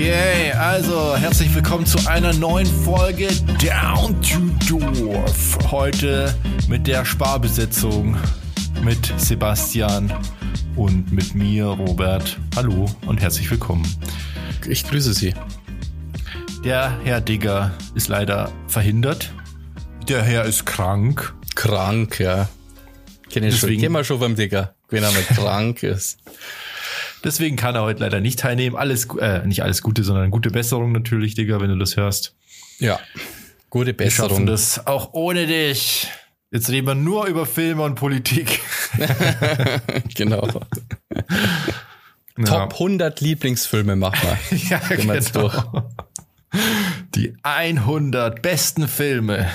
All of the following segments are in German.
Okay, also herzlich willkommen zu einer neuen Folge Down to Dorf. Heute mit der Sparbesetzung mit Sebastian und mit mir, Robert. Hallo und herzlich willkommen. Ich grüße Sie. Der Herr Digger ist leider verhindert. Der Herr ist krank. Krank, ja. Kenn ich schon. Kennen wir schon beim Digger, wenn er mal krank ist. Deswegen kann er heute leider nicht teilnehmen. Alles, äh, nicht alles Gute, sondern gute Besserung natürlich, Digga, wenn du das hörst. Ja, gute Besserung. Wir schaffen das auch ohne dich. Jetzt reden wir nur über Filme und Politik. genau. Ja. Top 100 Lieblingsfilme machen wir. ja, Gehen wir genau. durch. Die 100 besten Filme.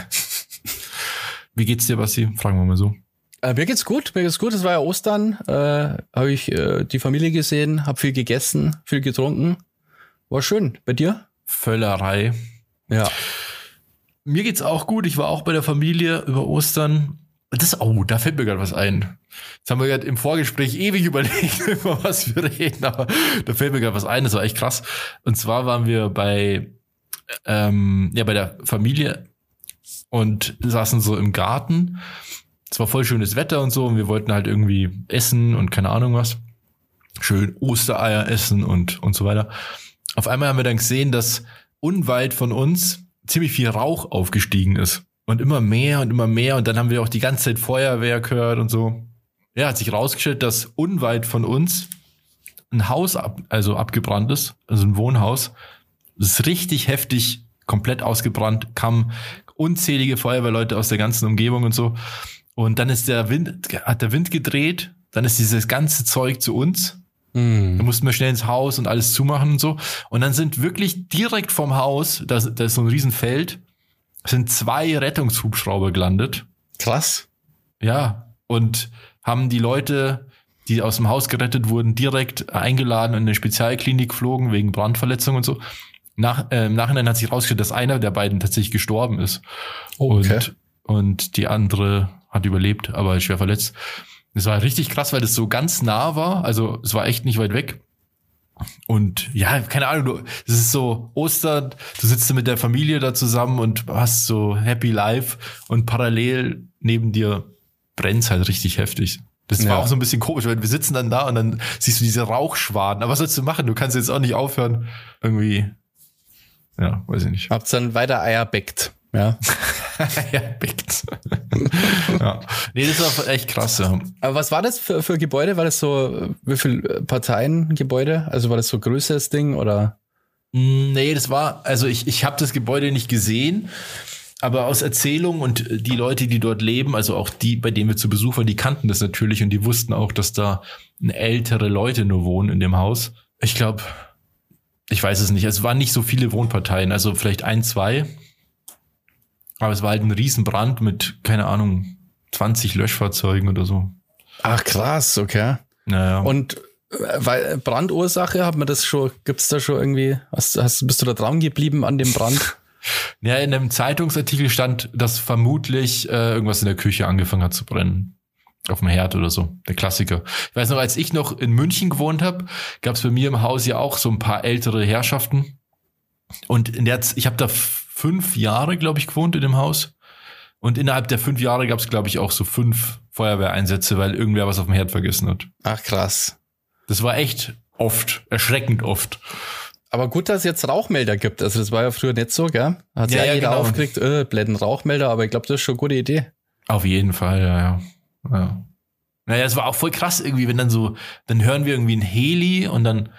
Wie geht's dir, Basti? Fragen wir mal so. Äh, mir geht's gut, mir geht's gut. Es war ja Ostern, äh, habe ich äh, die Familie gesehen, habe viel gegessen, viel getrunken. War schön. Bei dir? Völlerei. Ja. Mir geht's auch gut. Ich war auch bei der Familie über Ostern. Das, oh, da fällt mir gerade was ein. Jetzt haben wir gerade im Vorgespräch ewig überlegt, über was wir reden, aber da fällt mir gerade was ein. Das war echt krass. Und zwar waren wir bei, ähm, ja, bei der Familie und saßen so im Garten es war voll schönes Wetter und so und wir wollten halt irgendwie essen und keine Ahnung was. Schön Ostereier essen und, und so weiter. Auf einmal haben wir dann gesehen, dass unweit von uns ziemlich viel Rauch aufgestiegen ist. Und immer mehr und immer mehr. Und dann haben wir auch die ganze Zeit Feuerwehr gehört und so. Ja, hat sich rausgestellt, dass unweit von uns ein Haus ab, also abgebrannt ist, also ein Wohnhaus. Das ist richtig heftig, komplett ausgebrannt, kamen unzählige Feuerwehrleute aus der ganzen Umgebung und so. Und dann ist der Wind, hat der Wind gedreht, dann ist dieses ganze Zeug zu uns. Mm. Da mussten wir schnell ins Haus und alles zumachen und so. Und dann sind wirklich direkt vom Haus, da, da ist so ein Riesenfeld, sind zwei Rettungshubschrauber gelandet. Krass. Ja. Und haben die Leute, die aus dem Haus gerettet wurden, direkt eingeladen in eine Spezialklinik geflogen wegen Brandverletzung und so. Nach, äh, Im Nachhinein hat sich herausgestellt, dass einer der beiden tatsächlich gestorben ist. Okay. Und, und die andere hat überlebt, aber schwer verletzt. Es war richtig krass, weil das so ganz nah war. Also es war echt nicht weit weg. Und ja, keine Ahnung, es ist so Ostern, du sitzt mit der Familie da zusammen und hast so Happy Life und parallel neben dir brennt's halt richtig heftig. Das ja. war auch so ein bisschen komisch, weil wir sitzen dann da und dann siehst du diese Rauchschwaden. Aber was sollst du machen? Du kannst jetzt auch nicht aufhören, irgendwie. Ja, weiß ich nicht. Hab's dann weiter Eier backt. Ja. ja, Bickt. ja. Nee, das war echt krass, ja. Aber was war das für, für Gebäude? War das so, wie viel Parteien-Gebäude? Also war das so größeres Ding oder? Mm, nee, das war, also ich, ich habe das Gebäude nicht gesehen, aber aus Erzählungen und die Leute, die dort leben, also auch die, bei denen wir zu Besuch waren, die kannten das natürlich und die wussten auch, dass da ältere Leute nur wohnen in dem Haus. Ich glaube, ich weiß es nicht. Es waren nicht so viele Wohnparteien, also vielleicht ein, zwei. Aber es war halt ein Riesenbrand mit, keine Ahnung, 20 Löschfahrzeugen oder so. Ach krass, okay. Naja. Und äh, weil Brandursache, hat man das schon, gibt's da schon irgendwie, hast, hast, bist du da dran geblieben an dem Brand? ja, in einem Zeitungsartikel stand, dass vermutlich äh, irgendwas in der Küche angefangen hat zu brennen. Auf dem Herd oder so. Der Klassiker. Ich weiß noch, als ich noch in München gewohnt habe, gab es bei mir im Haus ja auch so ein paar ältere Herrschaften. Und in der, ich habe da fünf Jahre, glaube ich, gewohnt in dem Haus. Und innerhalb der fünf Jahre gab es, glaube ich, auch so fünf Feuerwehreinsätze, weil irgendwer was auf dem Herd vergessen hat. Ach krass. Das war echt oft, erschreckend oft. Aber gut, dass es jetzt Rauchmelder gibt. Also das war ja früher nicht so, gell? Hat ja, ja jeder genau. aufgeregt, äh, bläden Rauchmelder, aber ich glaube, das ist schon eine gute Idee. Auf jeden Fall, ja, ja. ja. Naja, es war auch voll krass irgendwie, wenn dann so, dann hören wir irgendwie ein Heli und dann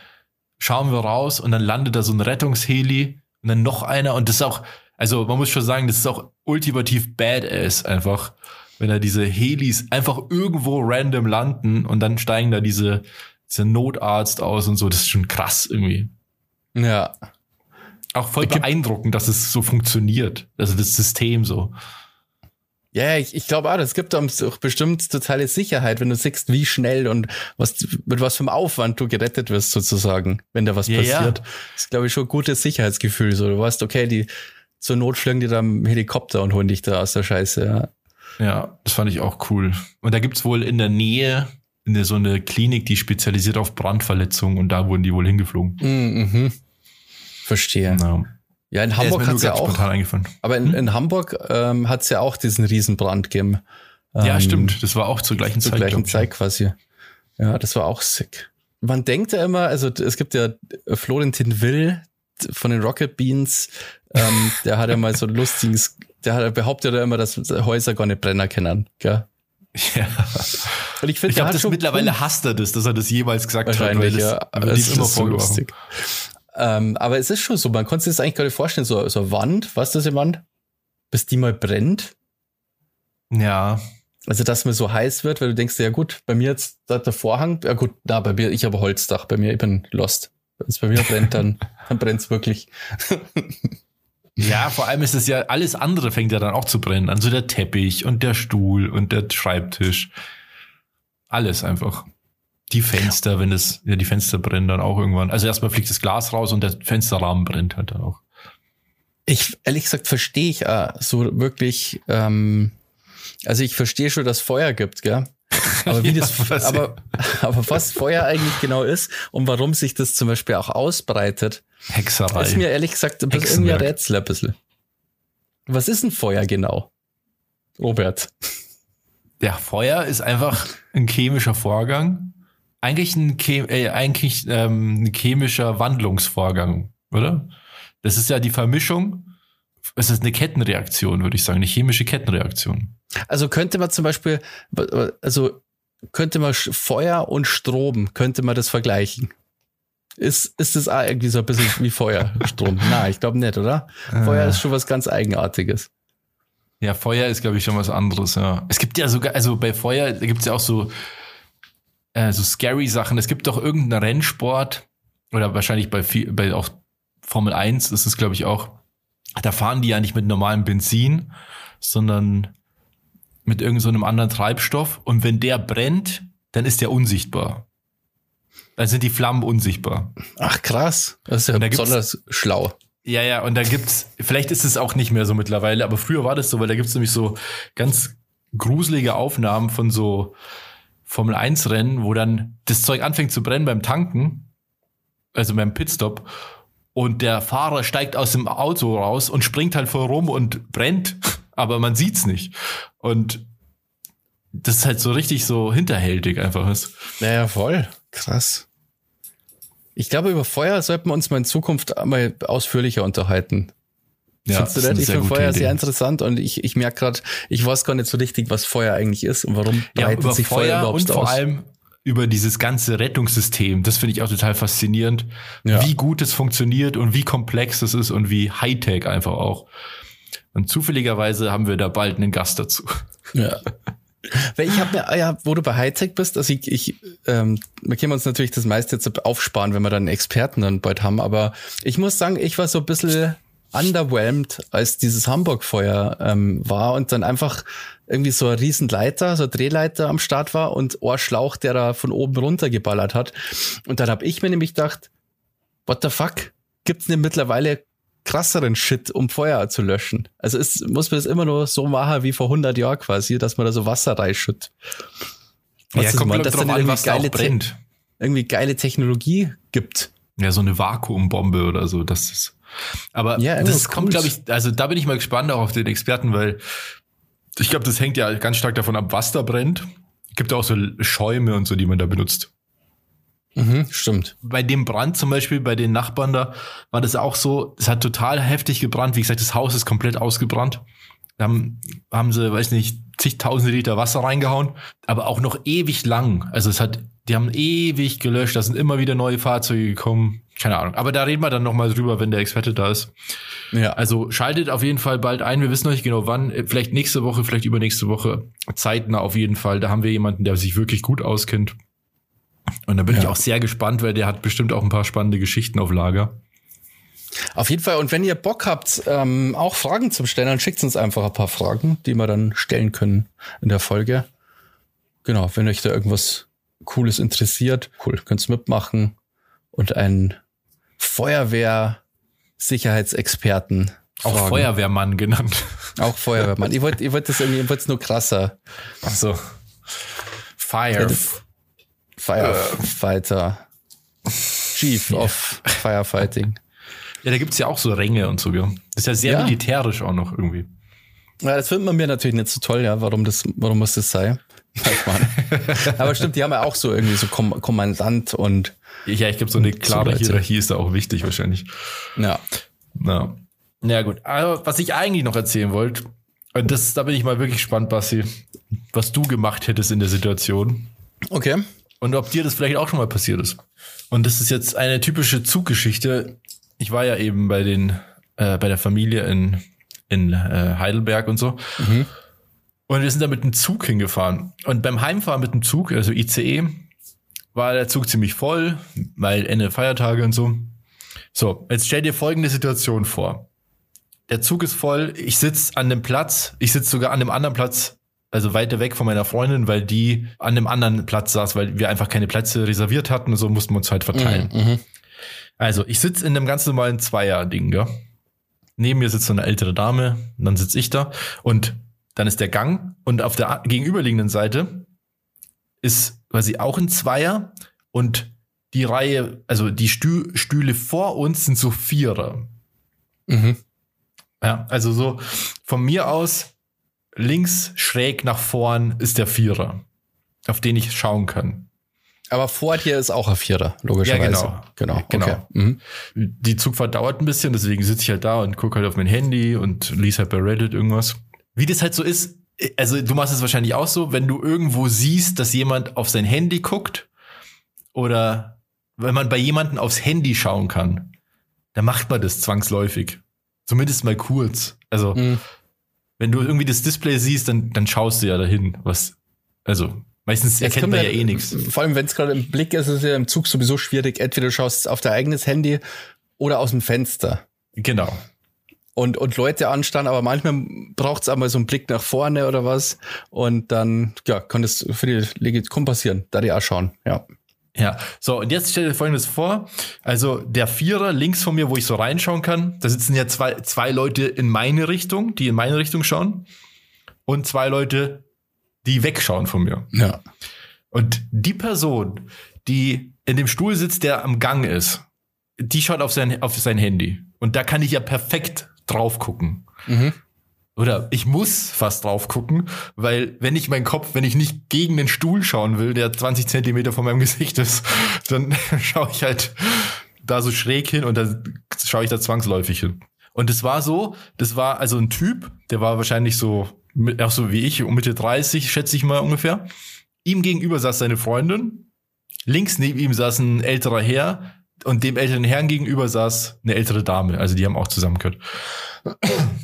schauen wir raus und dann landet da so ein Rettungsheli und dann noch einer und das ist auch, also man muss schon sagen, das ist auch ultimativ badass einfach, wenn da diese Helis einfach irgendwo random landen und dann steigen da diese, diese Notarzt aus und so, das ist schon krass irgendwie. Ja. Auch voll beeindruckend, dass es so funktioniert, also das System so. Ja, ich, ich glaube auch, das gibt auch bestimmt totale Sicherheit, wenn du siehst, wie schnell und was, mit was für einem Aufwand du gerettet wirst, sozusagen, wenn da was ja, passiert. Ja. Das ist, glaube ich, schon ein gutes Sicherheitsgefühl. So, du weißt, okay, die zur Not fliegen die da im Helikopter und holen dich da aus der Scheiße. Ja, ja das fand ich auch cool. Und da gibt's wohl in der Nähe in so eine Klinik, die spezialisiert auf Brandverletzungen und da wurden die wohl hingeflogen. Mhm. Verstehe. Ja. Ja, in Hamburg hat's nur ja auch. Aber in, in Hamburg ähm, hat's ja auch diesen Riesenbrand gegeben. ja, Ähm, stimmt. Das war auch zur gleichen Zur Zeit. gleichen glaub ich. Zeit quasi. Ja, das war auch sick. Man denkt ja immer, also es gibt ja Florentin Will von den Rocket Beans, ähm, der hat ja mal so ein lustiges, der hat, behauptet ja immer, dass Häuser gar nicht brennen können. Gell? Ja. Und ich finde, Ich glaube, das mittlerweile hasst er das, dass er das jemals gesagt hat. weil das ja. wird Es ihm immer ist so vorgeworfen. Ähm, aber es ist schon so, man konnte sich das eigentlich gar nicht vorstellen, so, so eine Wand, was ist das eine Wand? Bis die mal brennt. Ja. Also, dass mir so heiß wird, weil du denkst, ja gut, bei mir jetzt da der Vorhang, ja gut, na, bei mir, ich habe Holzdach, bei mir, ich bin lost. Wenn es bei mir brennt, dann, dann brennt's wirklich. Ja, vor allem ist es ja, alles andere fängt ja dann auch zu brennen. Also der Teppich und der Stuhl und der Schreibtisch. Alles einfach. Die Fenster, wenn das, ja, die Fenster brennen dann auch irgendwann. Also erstmal fliegt das Glas raus und der Fensterrahmen brennt halt dann auch. Ich, ehrlich gesagt, verstehe ich äh, so wirklich, ähm, also ich verstehe schon, dass Feuer gibt, gell? Aber wie Ja, das, was- aber, aber was Feuer eigentlich genau ist und warum sich das zum Beispiel auch ausbreitet, Hexerei. ist mir ehrlich gesagt ein bisschen irgendwie ein. Rätsel ein bisschen. Was ist ein Feuer genau? Robert. Ja, Feuer ist einfach ein chemischer Vorgang. Eigentlich ein, Chem äh, eigentlich, ähm, ein chemischer Wandlungsvorgang, oder? Das ist ja die Vermischung. Es ist eine Kettenreaktion, würde ich sagen, eine chemische Kettenreaktion. Also könnte man zum Beispiel, also könnte man Feuer und Strom, könnte man das vergleichen? Ist, ist das irgendwie so ein bisschen wie Feuer, Strom? Nein, ich glaube nicht, oder? Feuer Äh. ist schon was ganz Eigenartiges. Ja, Feuer ist, glaube ich, schon was anderes, ja. Es gibt ja sogar, also bei Feuer, gibt es ja auch so, äh, so scary Sachen. Es gibt doch irgendeinen Rennsport, oder wahrscheinlich bei, viel, bei auch Formel 1 ist es, glaube ich, auch, da fahren die ja nicht mit normalem Benzin, sondern mit irgendeinem so einem anderen Treibstoff. Und wenn der brennt, dann ist der unsichtbar. Dann sind die Flammen unsichtbar. Ach krass, das ist ja da besonders schlau. Ja, ja, und da gibt's, vielleicht ist es auch nicht mehr so mittlerweile, aber früher war das so, weil da gibt's nämlich so ganz gruselige Aufnahmen von so Formel 1 Rennen, wo dann das Zeug anfängt zu brennen beim Tanken, also beim Pitstop, und der Fahrer steigt aus dem Auto raus und springt halt voll rum und brennt, aber man sieht's nicht. Und das ist halt so richtig so hinterhältig einfach ist. Naja, voll. Krass. Ich glaube, über Feuer sollten wir uns mal in Zukunft mal ausführlicher unterhalten. Findest du das? eine Ich finde Feuer Idee. sehr interessant und ich, ich merke gerade, ich weiß gar nicht so richtig, was Feuer eigentlich ist und warum ja, breitet sich Feuer, Feuer überhaupt und vor aus. allem über dieses ganze Rettungssystem. Das finde ich auch total faszinierend, Ja. wie gut es funktioniert und wie komplex es ist und wie Hightech einfach auch. Und zufälligerweise haben wir da bald einen Gast dazu. Ja. Weil ich habe mir, ja, wo du bei Hightech bist, also ich, ich ähm, wir können uns natürlich das meiste jetzt aufsparen, wenn wir dann einen Experten dann bald haben, aber ich muss sagen, ich war so ein bisschen underwhelmed, als dieses Hamburg-Feuer ähm, war und dann einfach irgendwie so ein Riesenleiter, so ein Drehleiter am Start war und Ohrschlauch, der da von oben runter geballert hat. Und dann habe ich mir nämlich gedacht, what the fuck? Gibt's denn mittlerweile krasseren Shit, um Feuer zu löschen? Also ist, muss man das immer nur so machen wie vor 100 Jahren quasi, dass man da so Wasser reinschüttet. Was ist, man, dass dann irgendwie geile, Te brennt. irgendwie geile Technologie gibt. Ja, so eine Vakuumbombe oder so. Das ist. Aber Ja, das kommt, glaube ich, also da bin ich mal gespannt auch auf den Experten, weil ich glaube, das hängt ja ganz stark davon ab, was da brennt. Gibt auch so Schäume und so, die man da benutzt. Mhm, stimmt. bei dem Brand zum Beispiel, bei den Nachbarn da, war das auch so, es hat total heftig gebrannt. Wie gesagt, das Haus ist komplett ausgebrannt. Da haben, haben sie, weiß nicht, zigtausende Liter Wasser reingehauen, aber auch noch ewig lang. Also es hat, die haben ewig gelöscht, da sind immer wieder neue Fahrzeuge gekommen. Keine Ahnung. Aber da reden wir dann nochmal drüber, wenn der Experte da ist. Ja. Also schaltet auf jeden Fall bald ein. Wir wissen noch nicht genau wann. Vielleicht nächste Woche, vielleicht übernächste Woche. Zeitnah auf jeden Fall. Da haben wir jemanden, der sich wirklich gut auskennt. Und da bin ich Ja. auch sehr gespannt, weil der hat bestimmt auch ein paar spannende Geschichten auf Lager. Auf jeden Fall. Und wenn ihr Bock habt, ähm, auch Fragen zu stellen, dann schickt uns einfach ein paar Fragen, die wir dann stellen können in der Folge. Genau, wenn euch da irgendwas Cooles interessiert, cool, könnt's mitmachen und einen Feuerwehr-Sicherheitsexperten. Auch fragen. Feuerwehrmann genannt. Auch Feuerwehrmann. ich wollte ich wollt das irgendwie, ich wollte es nur krasser. Also Fire. Firefighter. Chief of Firefighting. Ja, da gibt's ja auch so Ränge und so, ja. Das ist ja sehr Ja. militärisch auch noch irgendwie. Ja, das findet man mir natürlich nicht so toll, ja, warum das, warum muss das sein? Aber stimmt, die haben ja auch so irgendwie so Kom Kommandant und Ja, ich glaube, so eine klare Leute. Hierarchie ist da auch wichtig wahrscheinlich. ja. Na. Ja, gut. Aber was ich eigentlich noch erzählen wollte, und das, da bin ich mal wirklich gespannt, Basti, was du gemacht hättest in der Situation Okay. und ob dir das vielleicht auch schon mal passiert ist. Und das ist jetzt eine typische Zuggeschichte. Ich war ja eben bei den, äh, bei der Familie in, in äh, Heidelberg und so. Und wir sind da mit dem Zug hingefahren. Und beim Heimfahren mit dem Zug, also ICE, war der Zug ziemlich voll, weil Ende Feiertage und so. So, jetzt stell dir folgende Situation vor. Der Zug ist voll, ich sitz an dem Platz, ich sitz sogar an dem anderen Platz, also weiter weg von meiner Freundin, weil die an dem anderen Platz saß, weil wir einfach keine Plätze reserviert hatten und so mussten wir uns halt verteilen. Mhm. Also, ich sitz in einem ganz normalen Zweier-Ding, gell? Neben mir sitzt so eine ältere Dame, und dann sitz ich da und dann ist der Gang und auf der gegenüberliegenden Seite ist quasi auch ein Zweier und die Reihe, also die Stü Stühle vor uns sind so Vierer. Mhm. Ja, also so von mir aus links schräg nach vorn ist der Vierer, auf den ich schauen kann. Aber vor dir ist auch ein Vierer, logischerweise. Ja, Genau. Genau. Okay. Mhm. Die Zugfahrt dauert ein bisschen, deswegen sitze ich halt da und gucke halt auf mein Handy und lese halt bei Reddit irgendwas. Wie das halt so ist, also du machst es wahrscheinlich auch so, wenn du irgendwo siehst, dass jemand auf sein Handy guckt oder wenn man bei jemandem aufs Handy schauen kann, dann macht man das zwangsläufig. Zumindest mal kurz. Also, Mhm. wenn du irgendwie das Display siehst, dann, dann schaust du ja dahin, was, also, meistens Jetzt erkennt man wir- ja eh nichts. Vor allem, wenn es gerade im Blick ist, ist es ja im Zug sowieso schwierig. Entweder du schaust auf dein eigenes Handy oder aus dem Fenster. Genau. Und, und Leute anstarren, aber manchmal braucht es einmal so einen Blick nach vorne oder was. Und dann, ja, kann das für die legitim passieren, da die auch schauen. Ja. Ja, so, und jetzt stell dir folgendes vor. Also, der Vierer links von mir, wo ich so reinschauen kann, da sitzen ja zwei, zwei Leute in meine Richtung, die in meine Richtung schauen. Und zwei Leute, die wegschauen von mir. Ja. Und die Person, die in dem Stuhl sitzt, der am Gang ist, die schaut auf sein, auf sein Handy. Und da kann ich ja perfekt drauf gucken. Mhm. Oder ich muss fast drauf gucken, weil wenn ich meinen Kopf, wenn ich nicht gegen den Stuhl schauen will, der 20 Zentimeter von meinem Gesicht ist, dann schaue ich halt da so schräg hin und dann schaue ich da zwangsläufig hin. Und es war so, das war also ein Typ, der war wahrscheinlich so, auch so wie ich, um Mitte 30, schätze ich mal ungefähr. Ihm gegenüber saß seine Freundin, links neben ihm saß ein älterer Herr und dem älteren Herrn gegenüber saß eine ältere Dame. Also die haben auch zusammengehört.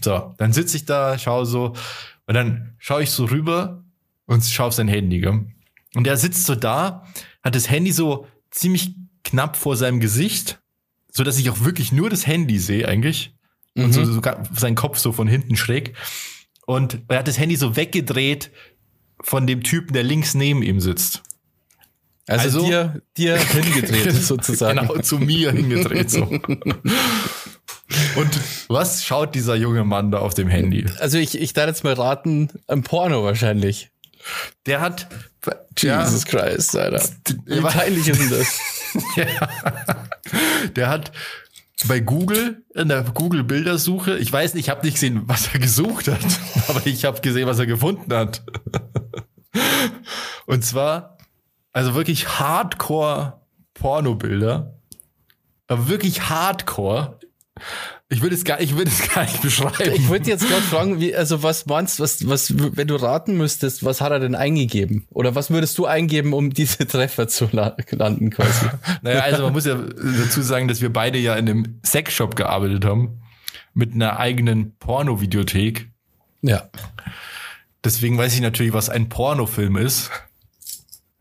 So, dann sitze ich da, schaue so und dann schaue ich so rüber und schaue auf sein Handy. Gell? Und er sitzt so da, hat das Handy so ziemlich knapp vor seinem Gesicht, so dass ich auch wirklich nur das Handy sehe eigentlich und Mhm. so, so ga- sein Kopf so von hinten schräg. Und er hat das Handy so weggedreht von dem Typen, der links neben ihm sitzt. Also, Also- dir, dir hingedreht sozusagen. Genau, zu mir hingedreht so. Und was schaut dieser junge Mann da auf dem Handy? Also ich, ich darf jetzt mal raten, ein Porno wahrscheinlich. Der hat. Jesus Christ, Alter. Wie Ja. peinlich ist denn das? Der hat bei Google, in der Google-Bildersuche, ich weiß nicht, ich habe nicht gesehen, was er gesucht hat, aber ich habe gesehen, was er gefunden hat. Und zwar, also wirklich Hardcore-Pornobilder. Aber wirklich Hardcore. Ich würde es gar, ich würde es gar nicht beschreiben. Ich würde jetzt gerade fragen, wie, also was meinst was, was, wenn du raten müsstest, was hat er denn eingegeben? Oder was würdest du eingeben, um diese Treffer zu la- landen quasi? Naja, also man muss ja dazu sagen, dass wir beide ja in einem Sexshop gearbeitet haben. Mit einer eigenen Porno-Videothek. Ja. Deswegen weiß ich natürlich, was ein Pornofilm ist.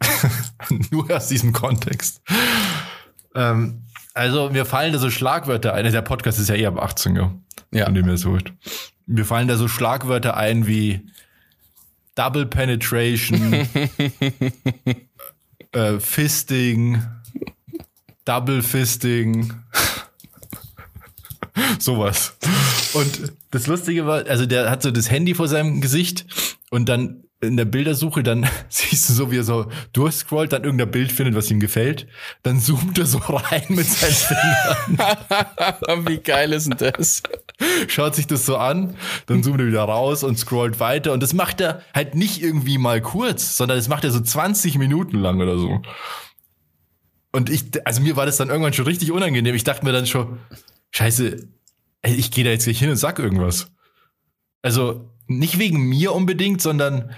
Nur aus diesem Kontext. Ähm, also mir fallen da so Schlagwörter ein. Der Podcast ist ja eher ab 18, ja. Ja. Von dem her so. Mir fallen da so Schlagwörter ein wie Double Penetration, äh, Fisting, Double Fisting, sowas. Und das Lustige war, also der hat so das Handy vor seinem Gesicht und dann in der Bildersuche, dann siehst du so, wie er so durchscrollt, dann irgendein Bild findet, was ihm gefällt. Dann zoomt er so rein mit seinen Fingern. wie geil ist denn das? Schaut sich das so an, dann zoomt er wieder raus und scrollt weiter. Und das macht er halt nicht irgendwie mal kurz, sondern das macht er so 20 Minuten lang oder so. Und ich, also mir war das dann irgendwann schon richtig unangenehm. Ich dachte mir dann schon, scheiße, ey, ich gehe da jetzt gleich hin und sag irgendwas. Also nicht wegen mir unbedingt, sondern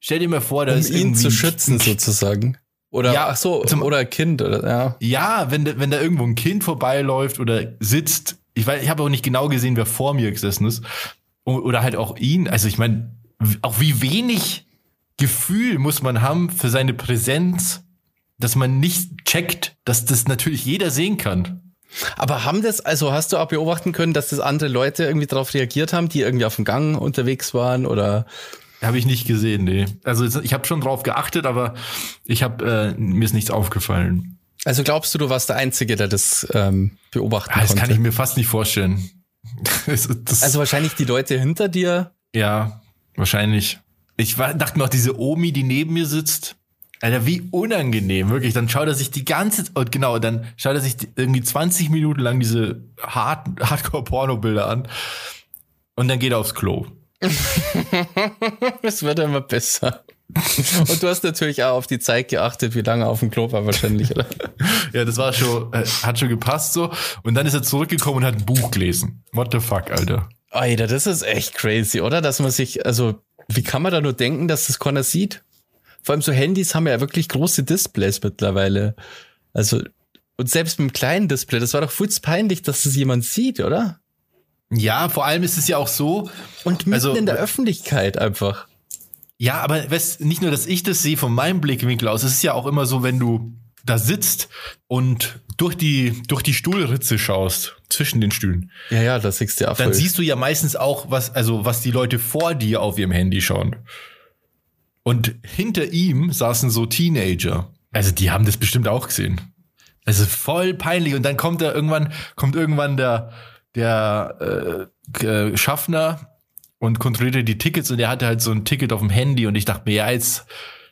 stell dir mal vor, da um ist ihn zu schützen sozusagen. Oder ja, ach so, zum, oder Kind oder ja. Ja, wenn wenn da irgendwo ein Kind vorbeiläuft oder sitzt, ich weiß, ich habe auch nicht genau gesehen, wer vor mir gesessen ist oder halt auch ihn. Also ich meine, auch wie wenig Gefühl muss man haben für seine Präsenz, dass man nicht checkt, dass das natürlich jeder sehen kann. Aber haben das, also hast du auch beobachten können, dass das andere Leute irgendwie darauf reagiert haben, die irgendwie auf dem Gang unterwegs waren oder? Habe ich nicht gesehen, nee. Also ich habe schon drauf geachtet, aber ich habe äh, mir ist nichts aufgefallen. Also glaubst du, du warst der Einzige, der das ähm, beobachten ah, das konnte? Das kann ich mir fast nicht vorstellen. das, das, also wahrscheinlich die Leute hinter dir? Ja, wahrscheinlich. Ich war, dachte mir auch, diese Omi, die neben mir sitzt, Alter, wie unangenehm, wirklich. Dann schaut er sich die ganze, und genau, dann schaut er sich irgendwie 20 Minuten lang diese Hard Hardcore-Porno-Bilder an. Und dann geht er aufs Klo. es wird immer besser. Und du hast natürlich auch auf die Zeit geachtet, wie lange auf dem Klo war wahrscheinlich, oder? ja, das war schon, äh, hat schon gepasst so. Und dann ist er zurückgekommen und hat ein Buch gelesen. What the fuck, Alter. Alter, das ist echt crazy, oder? Dass man sich, also, wie kann man da nur denken, dass das keiner sieht? Vor allem so Handys haben ja wirklich große Displays mittlerweile. Also, und selbst mit einem kleinen Display, das war doch futz peinlich, dass das jemand sieht, oder? Ja, vor allem ist es ja auch so. Und mitten also, in der Öffentlichkeit einfach. Ja, aber weißt, nicht nur, dass ich das sehe von meinem Blickwinkel aus, es ist ja auch immer so, wenn du da sitzt und durch die, durch die Stuhlritze schaust, zwischen den Stühlen. Ja, ja, das siehst du ja voll. Dann siehst du ja meistens auch, was, also, was die Leute vor dir auf ihrem Handy schauen. Und hinter ihm saßen so Teenager. Also die haben das bestimmt auch gesehen. Also voll peinlich. Und dann kommt da irgendwann, kommt irgendwann der, der äh, Schaffner und kontrollierte die Tickets und er hatte halt so ein Ticket auf dem Handy und ich dachte mir, ja, jetzt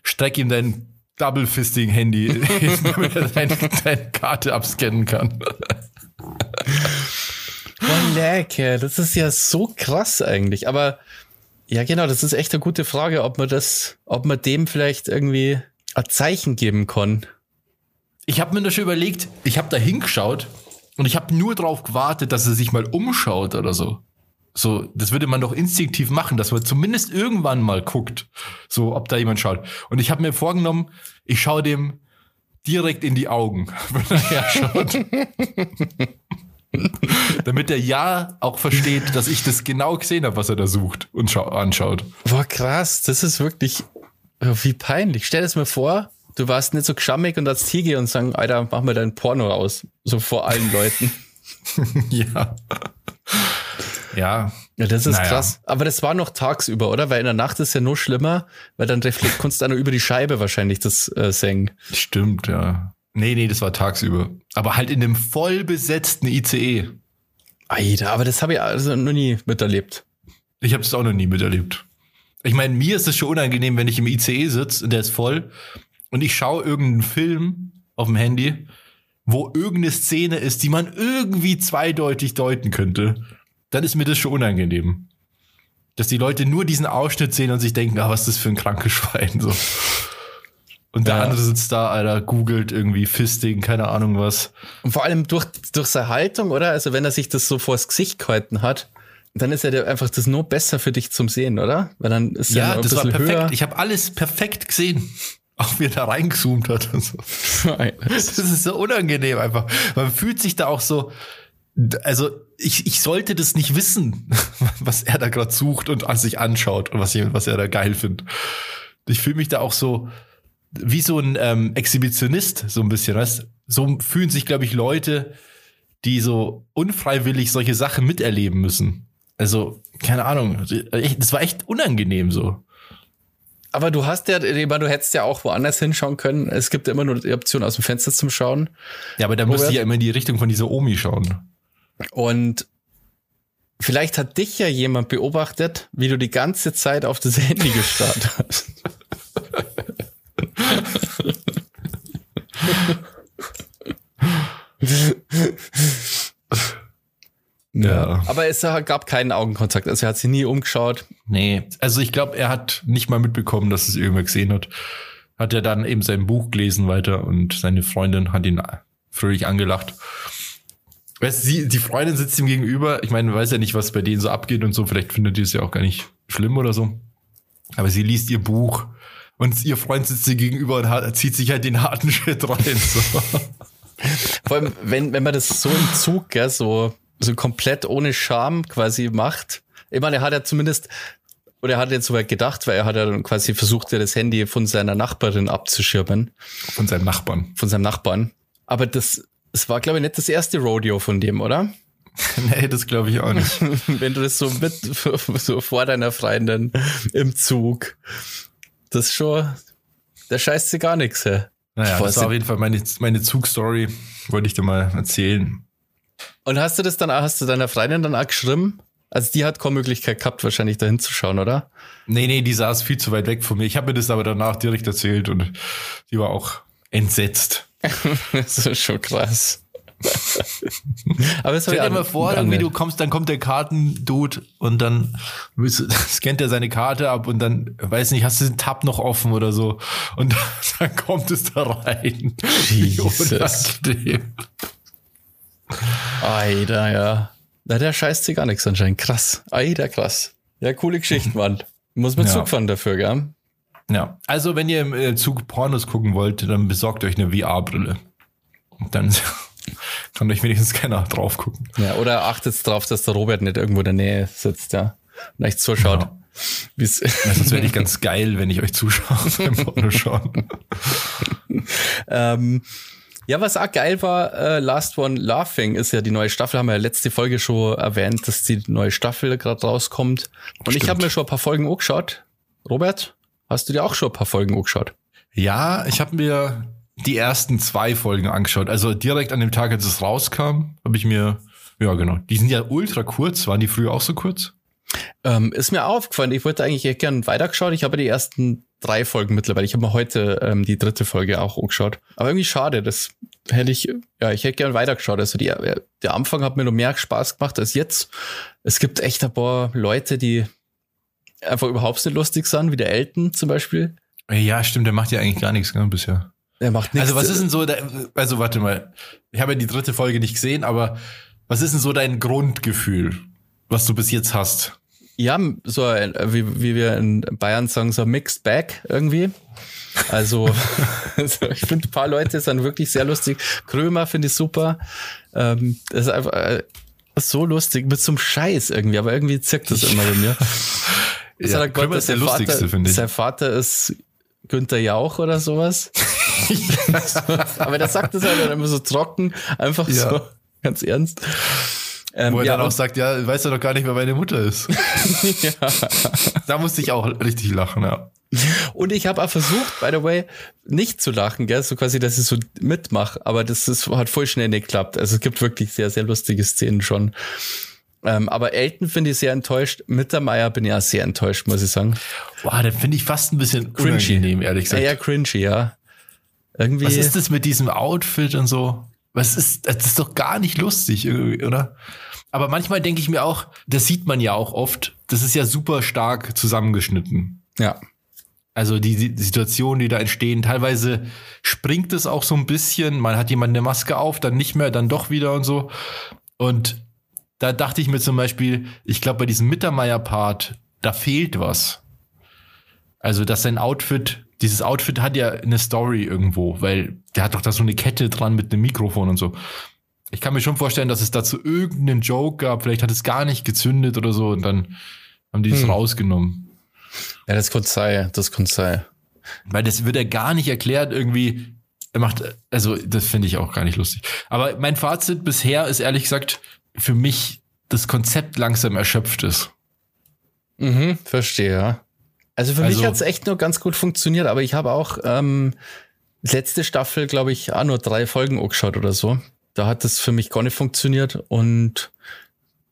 streck ihm dein Double Fisting Handy, damit er deine, deine Karte abscannen kann. Oh, lecker. Das ist ja so krass eigentlich. Aber ja, genau, das ist echt eine gute Frage, ob man das, ob man dem vielleicht irgendwie ein Zeichen geben kann. Ich habe mir das schon überlegt, ich habe da hingeschaut und ich habe nur darauf gewartet, dass er sich mal umschaut oder so. So, das würde man doch instinktiv machen, dass man zumindest irgendwann mal guckt, so ob da jemand schaut. Und ich habe mir vorgenommen, ich schaue dem direkt in die Augen, wenn er herschaut. Damit er ja auch versteht, dass ich das genau gesehen habe, was er da sucht und anschaut. Boah, krass, das ist wirklich wie peinlich. Stell es mir vor, du warst nicht so geschammig und als Tiger und sagen, Alter, mach mir dein Porno aus. So vor allen Leuten. ja. Ja. Ja, das ist naja. krass. Aber das war noch tagsüber, oder? Weil in der Nacht ist ja nur schlimmer, weil dann reflekt kannst du nur über die Scheibe wahrscheinlich das äh, singen. Stimmt, ja. Nee, nee, das war tagsüber. Aber halt in dem voll besetzten ICE. Alter, aber das habe ich also noch nie miterlebt. Ich habe das auch noch nie miterlebt. Ich meine, mir ist es schon unangenehm, wenn ich im ICE sitze und der ist voll und ich schaue irgendeinen Film auf dem Handy, wo irgendeine Szene ist, die man irgendwie zweideutig deuten könnte. Dann ist mir das schon unangenehm. Dass die Leute nur diesen Ausschnitt sehen und sich denken, ah, was ist das für ein krankes Schwein, so. Und der ja. andere sitzt da, Alter, googelt irgendwie Fisting, keine Ahnung was. Und vor allem durch, durch seine Haltung, oder? Also wenn er sich das so vors Gesicht gehalten hat, dann ist ja einfach das nur besser für dich zum Sehen, oder? Weil dann ist ja, ja das war perfekt. Höher. Ich habe alles perfekt gesehen. Auch er da reingezoomt hat und so. das ist so unangenehm einfach. Man fühlt sich da auch so, also ich, ich sollte das nicht wissen, was er da gerade sucht und an sich anschaut und was, was er da geil findet. Ich fühle mich da auch so, wie so ein ähm, Exhibitionist, so ein bisschen, weißt So fühlen sich, glaube ich, Leute, die so unfreiwillig solche Sachen miterleben müssen. Also, keine Ahnung, das war echt unangenehm so. Aber du hast ja, du hättest ja auch woanders hinschauen können. Es gibt ja immer nur die Option, aus dem Fenster zum Schauen. Ja, aber da müsste ich ja immer in die Richtung von dieser Omi schauen. Und Vielleicht hat dich ja jemand beobachtet, wie du die ganze Zeit auf das Handy gestarrt hast. Ja. Aber es gab keinen Augenkontakt. Also er hat sie nie umgeschaut. Nee, also ich glaube, er hat nicht mal mitbekommen, dass es irgendwer gesehen hat. Hat er dann eben sein Buch gelesen weiter und seine Freundin hat ihn fröhlich angelacht. Weißt sie, die Freundin sitzt ihm gegenüber. Ich meine, weiß ja nicht, was bei denen so abgeht und so. Vielleicht findet die es ja auch gar nicht schlimm oder so. Aber sie liest ihr Buch und ihr Freund sitzt ihr gegenüber und zieht sich halt den harten Schritt rein. So. Vor allem, wenn, wenn man das so im Zug, gell, so so komplett ohne Scham quasi macht. Ich meine, er hat ja zumindest, oder er hat jetzt so weit gedacht, weil er hat ja dann quasi versucht, ja das Handy von seiner Nachbarin abzuschirmen. Von seinem Nachbarn. Von seinem Nachbarn. Aber das, das war, glaube ich, nicht das erste Rodeo von dem, oder? nee, das glaube ich auch nicht. Wenn du das so mit, so vor deiner Freundin im Zug, das ist schon, da scheißt sie gar nichts, hä? Naja, das war auf jeden Fall meine, meine Zugstory, wollte ich dir mal erzählen. Und hast du das dann, hast du deiner Freundin dann auch geschrieben? Also die hat keine Möglichkeit gehabt, wahrscheinlich da hinzuschauen, oder? Nee, nee, die saß viel zu weit weg von mir. Ich habe mir das aber danach direkt erzählt und die war auch entsetzt. das ist schon krass. aber Stell dir mal vor, irgendwie du kommst, dann kommt der Kartendude und dann scannt er seine Karte ab und dann, weiß nicht, hast du den Tab noch offen oder so und dann kommt es da rein. Jesus. Alter, ja. Na, der scheißt sich gar nichts anscheinend. Krass. Alter, krass. Ja, coole Geschichten, Mann. Muss mit ja. Zug fahren dafür, gell? Ja. Also, wenn ihr im äh, Zug Pornos gucken wollt, dann besorgt euch eine VR-Brille. Dann kann euch wenigstens keiner drauf gucken. Ja, oder achtet darauf, dass der Robert nicht irgendwo in der Nähe sitzt, ja. Und euch zuschaut. Ja. Wie's ja, das wäre nicht ganz geil, wenn ich euch zuschaue beim Porno schauen. ähm, ja, was auch geil war, äh, Last One Laughing ist ja die neue Staffel, haben wir ja letzte Folge schon erwähnt, dass die neue Staffel gerade rauskommt. Und Stimmt. ich habe mir schon ein paar Folgen angeschaut. Robert, hast du dir auch schon ein paar Folgen angeschaut? Ja, ich habe mir die ersten zwei Folgen angeschaut. Also direkt an dem Tag, als es rauskam, habe ich mir, ja genau, die sind ja ultra kurz. Waren die früher auch so kurz? Ähm, ist mir aufgefallen. Ich wollte eigentlich echt gern weitergeschaut. Ich habe die ersten drei Folgen mittlerweile. Ich habe mir heute ähm, die dritte Folge auch angeschaut. Aber irgendwie schade, das hätte ich, ja, ich hätte gern weitergeschaut. Also die, der Anfang hat mir noch mehr Spaß gemacht als jetzt. Es gibt echt ein paar Leute, die einfach überhaupt nicht lustig sind, wie der Elton zum Beispiel. Ja, stimmt, der macht ja eigentlich gar nichts gell, bisher. Er macht nichts. Also was ist denn so, also warte mal, ich habe ja die dritte Folge nicht gesehen, aber was ist denn so dein Grundgefühl, was du bis jetzt hast? Ja, so wie, wie wir in Bayern sagen, so Mixed Bag irgendwie. Also, also ich finde, ein paar Leute sind wirklich sehr lustig. Krömer finde ich super. Ähm, das ist einfach äh, so lustig mit so einem Scheiß irgendwie, aber irgendwie zirkt das immer bei mir. Ja, Gott, ist der lustigste, finde ich. Sein Vater ist Günther Jauch oder sowas. aber der sagt das halt immer so trocken, einfach ja. so, ganz ernst. Ähm, Wo er ja, dann auch sagt, ja, weißt du doch gar nicht, wer meine Mutter ist. ja. Da musste ich auch richtig lachen, ja. Und ich habe auch versucht, by the way, nicht zu lachen, gell, so quasi, dass ich so mitmache, aber das ist, hat voll schnell nicht geklappt. Also es gibt wirklich sehr, sehr lustige Szenen schon. Ähm, aber Elton finde ich sehr enttäuscht. Mittermeier bin ich auch sehr enttäuscht, muss ich sagen. Boah, den finde ich fast ein bisschen cringy, ehrlich gesagt. Ja, ja, cringy, ja. Irgendwie. Was ist das mit diesem Outfit und so? Was ist, das ist doch gar nicht lustig irgendwie, oder? Aber manchmal denke ich mir auch, das sieht man ja auch oft, das ist ja super stark zusammengeschnitten. Ja. Also die, die Situationen, die da entstehen, teilweise springt es auch so ein bisschen, man hat jemand eine Maske auf, dann nicht mehr, dann doch wieder und so. Und da dachte ich mir zum Beispiel, ich glaube, bei diesem Mittermeier-Part, da fehlt was. Also, dass sein Outfit, dieses Outfit hat ja eine Story irgendwo, weil der hat doch da so eine Kette dran mit einem Mikrofon und so ich kann mir schon vorstellen, dass es dazu irgendeinen Joke gab. Vielleicht hat es gar nicht gezündet oder so und dann haben die es hm. rausgenommen. Ja, das könnte sein, das könnte sein. Weil das wird ja gar nicht erklärt irgendwie. Er macht, also das finde ich auch gar nicht lustig. Aber mein Fazit bisher ist ehrlich gesagt für mich das Konzept langsam erschöpft ist. Mhm, verstehe, ja. Also für also, mich hat es echt nur ganz gut funktioniert, aber ich habe auch ähm, letzte Staffel, glaube ich, auch nur drei Folgen angeschaut oder so. Da hat es für mich gar nicht funktioniert und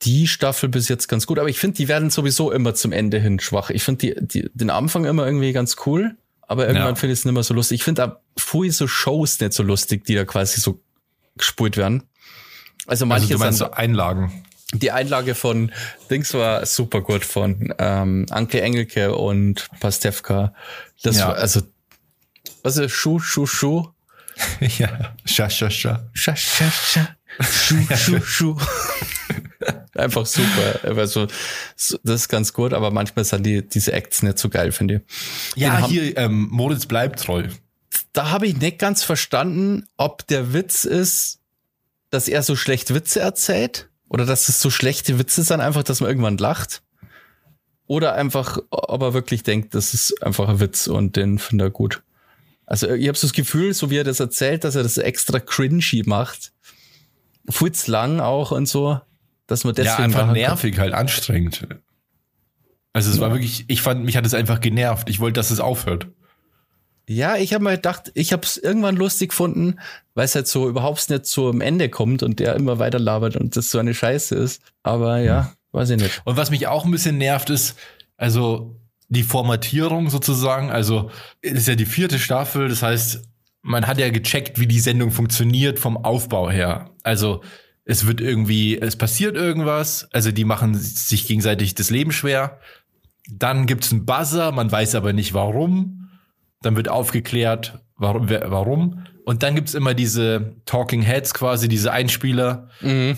die Staffel bis jetzt ganz gut, aber ich finde, die werden sowieso immer zum Ende hin schwach. Ich finde die, die, den Anfang immer irgendwie ganz cool, aber irgendwann ja. finde ich es nicht mehr so lustig. Ich finde auch früh so Shows nicht so lustig, die da quasi so gespult werden. Also manche also du meinst so Einlagen. Die Einlage von Dings war super gut von ähm, Anke Engelke und Pastewka. Das ja. war also was ist Schuh, Schuh, Schuh? ja, Scha, Scha, Scha. Scha, Scha, Scha. Schuh, Schuh, Schuh. Einfach super. Also, das ist ganz gut, aber manchmal sind die, diese Acts nicht so geil, finde ich. Ja, Den hier, ähm, Moritz bleibt treu. Da habe ich nicht ganz verstanden, ob der Witz ist, dass er so schlecht Witze erzählt oder dass es so schlechte Witze sind, einfach, dass man irgendwann lacht. Oder einfach, ob er wirklich denkt, das ist einfach ein Witz und den findet er gut. Also ich habe so das Gefühl, so wie er das erzählt, dass er das extra cringy macht. Futz lang auch und so, dass man deswegen. Ja, einfach nervig, halt anstrengend. Also es ja. war wirklich, ich fand, mich hat es einfach genervt. Ich wollte, dass es aufhört. Ja, ich habe mal gedacht, ich habe es irgendwann lustig gefunden, weil es halt so überhaupt nicht zum Ende kommt und der immer weiter labert und das so eine Scheiße ist. Aber ja, hm. weiß ich nicht. Und was mich auch ein bisschen nervt ist, also die Formatierung sozusagen. Also es ist ja die vierte Staffel, das heißt, man hat ja gecheckt, wie die Sendung funktioniert vom Aufbau her. Also es wird irgendwie, es passiert irgendwas, also die machen sich gegenseitig das Leben schwer. Dann gibt's einen Buzzer, man weiß aber nicht warum. Dann wird aufgeklärt, warum. warum. Und dann gibt's immer diese Talking Heads quasi, diese Einspieler. Mhm.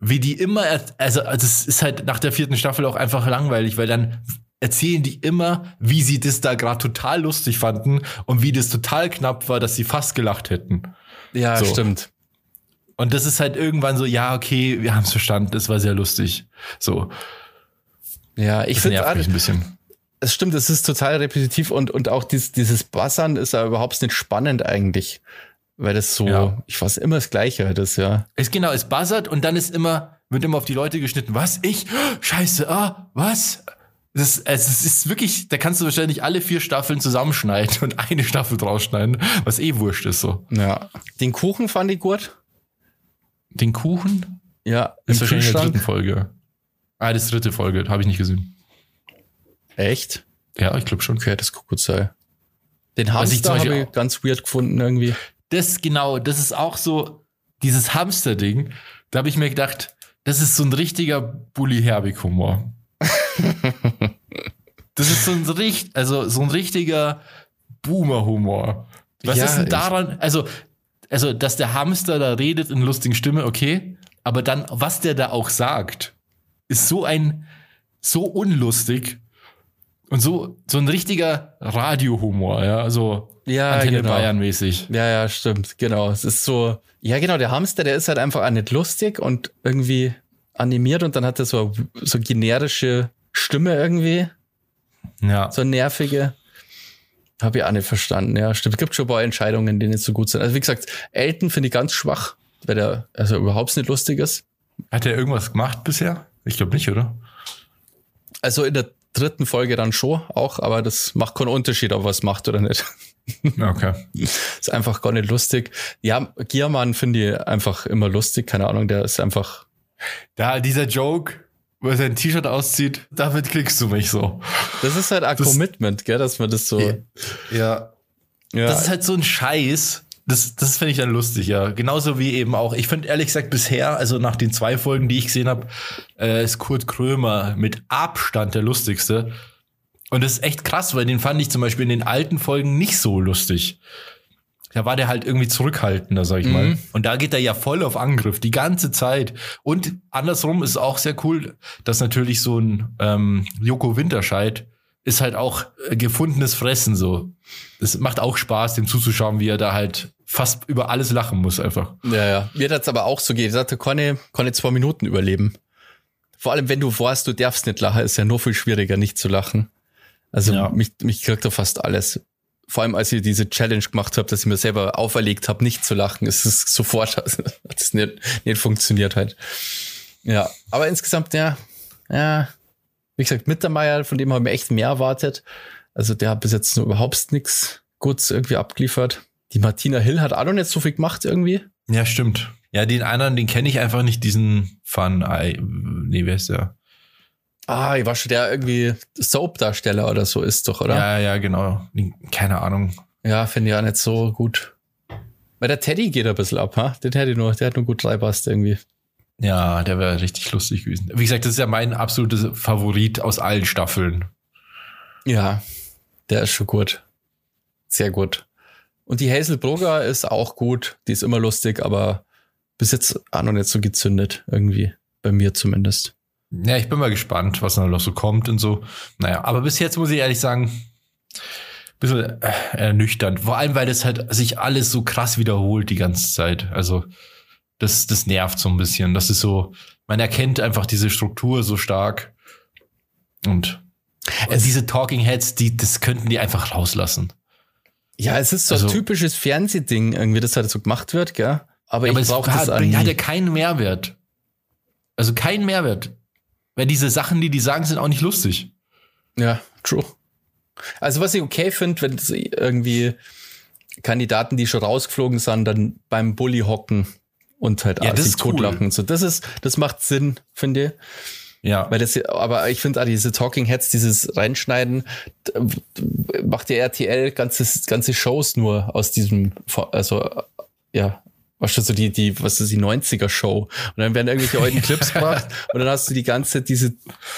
Wie die immer, also, es ist halt nach der vierten Staffel auch einfach langweilig, weil dann erzählen die immer, wie sie das da gerade total lustig fanden und wie das total knapp war, dass sie fast gelacht hätten. Ja, so. stimmt. Und das ist halt irgendwann so, ja, okay, wir haben es verstanden, das war sehr lustig. So. Ja, ich finde ein bisschen. Es stimmt, es ist total repetitiv und, und auch dieses, dieses Bassern ist ja überhaupt nicht spannend eigentlich. Weil das so, ja. ich weiß, immer das Gleiche ist, ja. Es genau, es buzzert und dann ist immer, wird immer auf die Leute geschnitten. Was? Ich? Scheiße, ah, was? Das, also es ist wirklich, da kannst du wahrscheinlich alle vier Staffeln zusammenschneiden und eine Staffel draus schneiden, was eh wurscht ist so. Ja. Den Kuchen fand ich gut. Den Kuchen? Ja, das ist wahrscheinlich in der dritten Folge. Ah, das ist dritte Folge, habe ich nicht gesehen. Echt? Ja, ich glaube schon. Okay, das sein. Den Hamster habe ich ganz weird gefunden irgendwie. Das genau, das ist auch so dieses Hamster-Ding. Da habe ich mir gedacht, das ist so ein richtiger Bully-Herbig-Humor. das ist so ein, richt, also so ein richtiger Boomer-Humor. Was ja, ist denn daran? Also, also, dass der Hamster da redet in lustigen Stimme, okay. Aber dann, was der da auch sagt, ist so ein, so unlustig und so, so ein richtiger Radiohumor, ja, so ja, Antenne genau. Bayern mäßig. Ja, ja, stimmt, genau. Es ist so, ja, genau, der Hamster, der ist halt einfach auch nicht lustig und irgendwie animiert und dann hat er so, so generische Stimme irgendwie. Ja. So nervige. Habe ich auch nicht verstanden. Ja, stimmt. Es gibt schon ein paar Entscheidungen, die nicht so gut sind. Also wie gesagt, Elton finde ich ganz schwach, weil der also überhaupt nicht lustig ist. Hat er irgendwas gemacht bisher? Ich glaube nicht, oder? Also in der dritten Folge dann schon auch, aber das macht keinen Unterschied, ob es macht oder nicht. Okay. ist einfach gar nicht lustig. Ja, Giermann finde ich einfach immer lustig. Keine Ahnung, der ist einfach. Da, dieser Joke, wo er sein T-Shirt auszieht, damit kriegst du mich so. Das ist halt ein das, Commitment, gell, dass man das so. Ja. ja. Das ist halt so ein Scheiß. Das, das finde ich dann lustig, ja. Genauso wie eben auch, ich finde ehrlich gesagt bisher, also nach den zwei Folgen, die ich gesehen habe, äh, ist Kurt Krömer mit Abstand der lustigste. Und das ist echt krass, weil den fand ich zum Beispiel in den alten Folgen nicht so lustig. Da war der halt irgendwie zurückhaltender, sag ich mhm. mal. Und da geht er ja voll auf Angriff, die ganze Zeit. Und andersrum ist auch sehr cool, dass natürlich so ein ähm, Joko Winterscheid ist halt auch äh, gefundenes Fressen so. Es macht auch Spaß, dem zuzuschauen, wie er da halt fast über alles lachen muss einfach. Ja, ja. Mir hat's aber auch so geht. Ich sagte, Conny, Conny zwei Minuten überleben. Vor allem, wenn du weißt, du darfst nicht lachen, ist ja nur viel schwieriger, nicht zu lachen. Also ja. mich, mich kriegt da fast alles vor allem als ich diese Challenge gemacht habe, dass ich mir selber auferlegt habe, nicht zu lachen, ist es sofort, hat es nicht, nicht funktioniert halt. Ja, aber insgesamt, ja, ja, wie gesagt, Mittermeier, von dem haben wir echt mehr erwartet. Also der hat bis jetzt nur überhaupt nichts Gutes irgendwie abgeliefert. Die Martina Hill hat auch noch nicht so viel gemacht irgendwie. Ja, stimmt. Ja, den anderen, den kenne ich einfach nicht, diesen Fun. Nee, wer ist der? Ah, ich war schon der irgendwie Soap-Darsteller oder so ist doch, oder? Ja, ja, genau. Keine Ahnung. Ja, finde ich auch nicht so gut. Weil der Teddy geht ein bisschen ab, ha? Den hätte ich nur, der hat nur gut drei Bast irgendwie. Ja, der wäre richtig lustig gewesen. Wie gesagt, das ist ja mein absolutes Favorit aus allen Staffeln. Ja, der ist schon gut. Sehr gut. Und die Hazel Brugger ist auch gut. Die ist immer lustig, aber bis jetzt auch noch nicht so gezündet. Irgendwie. Bei mir zumindest. Ja, ich bin mal gespannt, was noch so kommt und so. Naja, aber bis jetzt muss ich ehrlich sagen, bisschen äh, ernüchternd. Vor allem, weil das halt sich alles so krass wiederholt die ganze Zeit. Also, das, das nervt so ein bisschen. Das ist so, man erkennt einfach diese Struktur so stark. Und also diese Talking Heads, die, das könnten die einfach rauslassen. Ja, es ist so also, ein typisches Fernsehding, irgendwie, das halt so gemacht wird, gell? Aber, ja, aber ich brauche das bringt halt ja keinen Mehrwert. Also keinen Mehrwert. Weil diese Sachen, die die sagen, sind auch nicht lustig. Ja, true. Also was ich okay finde, wenn irgendwie Kandidaten, die schon rausgeflogen sind, dann beim Bully hocken und halt ja, sich totlachen. Cool. So, das ist, das macht Sinn, finde ich. Ja. Weil das, aber ich finde auch diese Talking Heads, dieses Reinschneiden, macht ja RTL ganze, ganze Shows nur aus diesem, also, ja, was schon so die, die, was ist die 90er Show? Und dann werden irgendwelche alten Clips gemacht und dann hast du die ganze, diese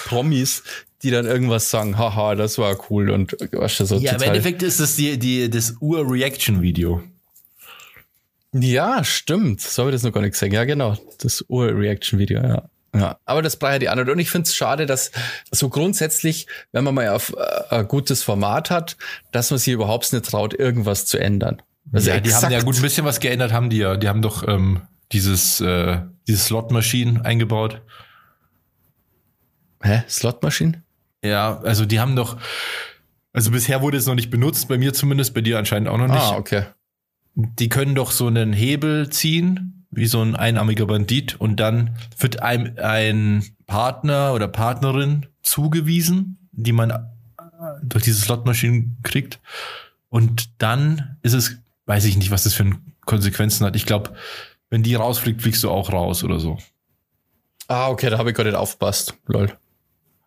Promis, die dann irgendwas sagen, haha, das war cool und was schon so. Ja, im Endeffekt ist das die, die, das Ur-Reaction-Video. Ja, stimmt. So habe ich das noch gar nicht gesagt. Ja, genau. Das Ur-Reaction-Video, ja. Ja, aber das braucht ja die andere. Und ich finde es schade, dass so grundsätzlich, wenn man mal auf äh, ein gutes Format hat, dass man sich überhaupt nicht traut, irgendwas zu ändern. Also ja, die haben ja gut ein bisschen was geändert, haben die ja. Die haben doch ähm, dieses, äh, dieses Slot-Maschinen eingebaut. Hä? Slot-Maschinen? Ja, also die haben doch, also bisher wurde es noch nicht benutzt, bei mir zumindest, bei dir anscheinend auch noch nicht. Ah, okay. Die können doch so einen Hebel ziehen, wie so ein einarmiger Bandit, und dann wird einem ein Partner oder Partnerin zugewiesen, die man durch diese Slotmaschinen kriegt. Und dann ist es, weiß ich nicht, was das für Konsequenzen hat. Ich glaube, wenn die rausfliegt, fliegst du auch raus oder so. Ah, okay, da habe ich gerade aufpasst. Lol.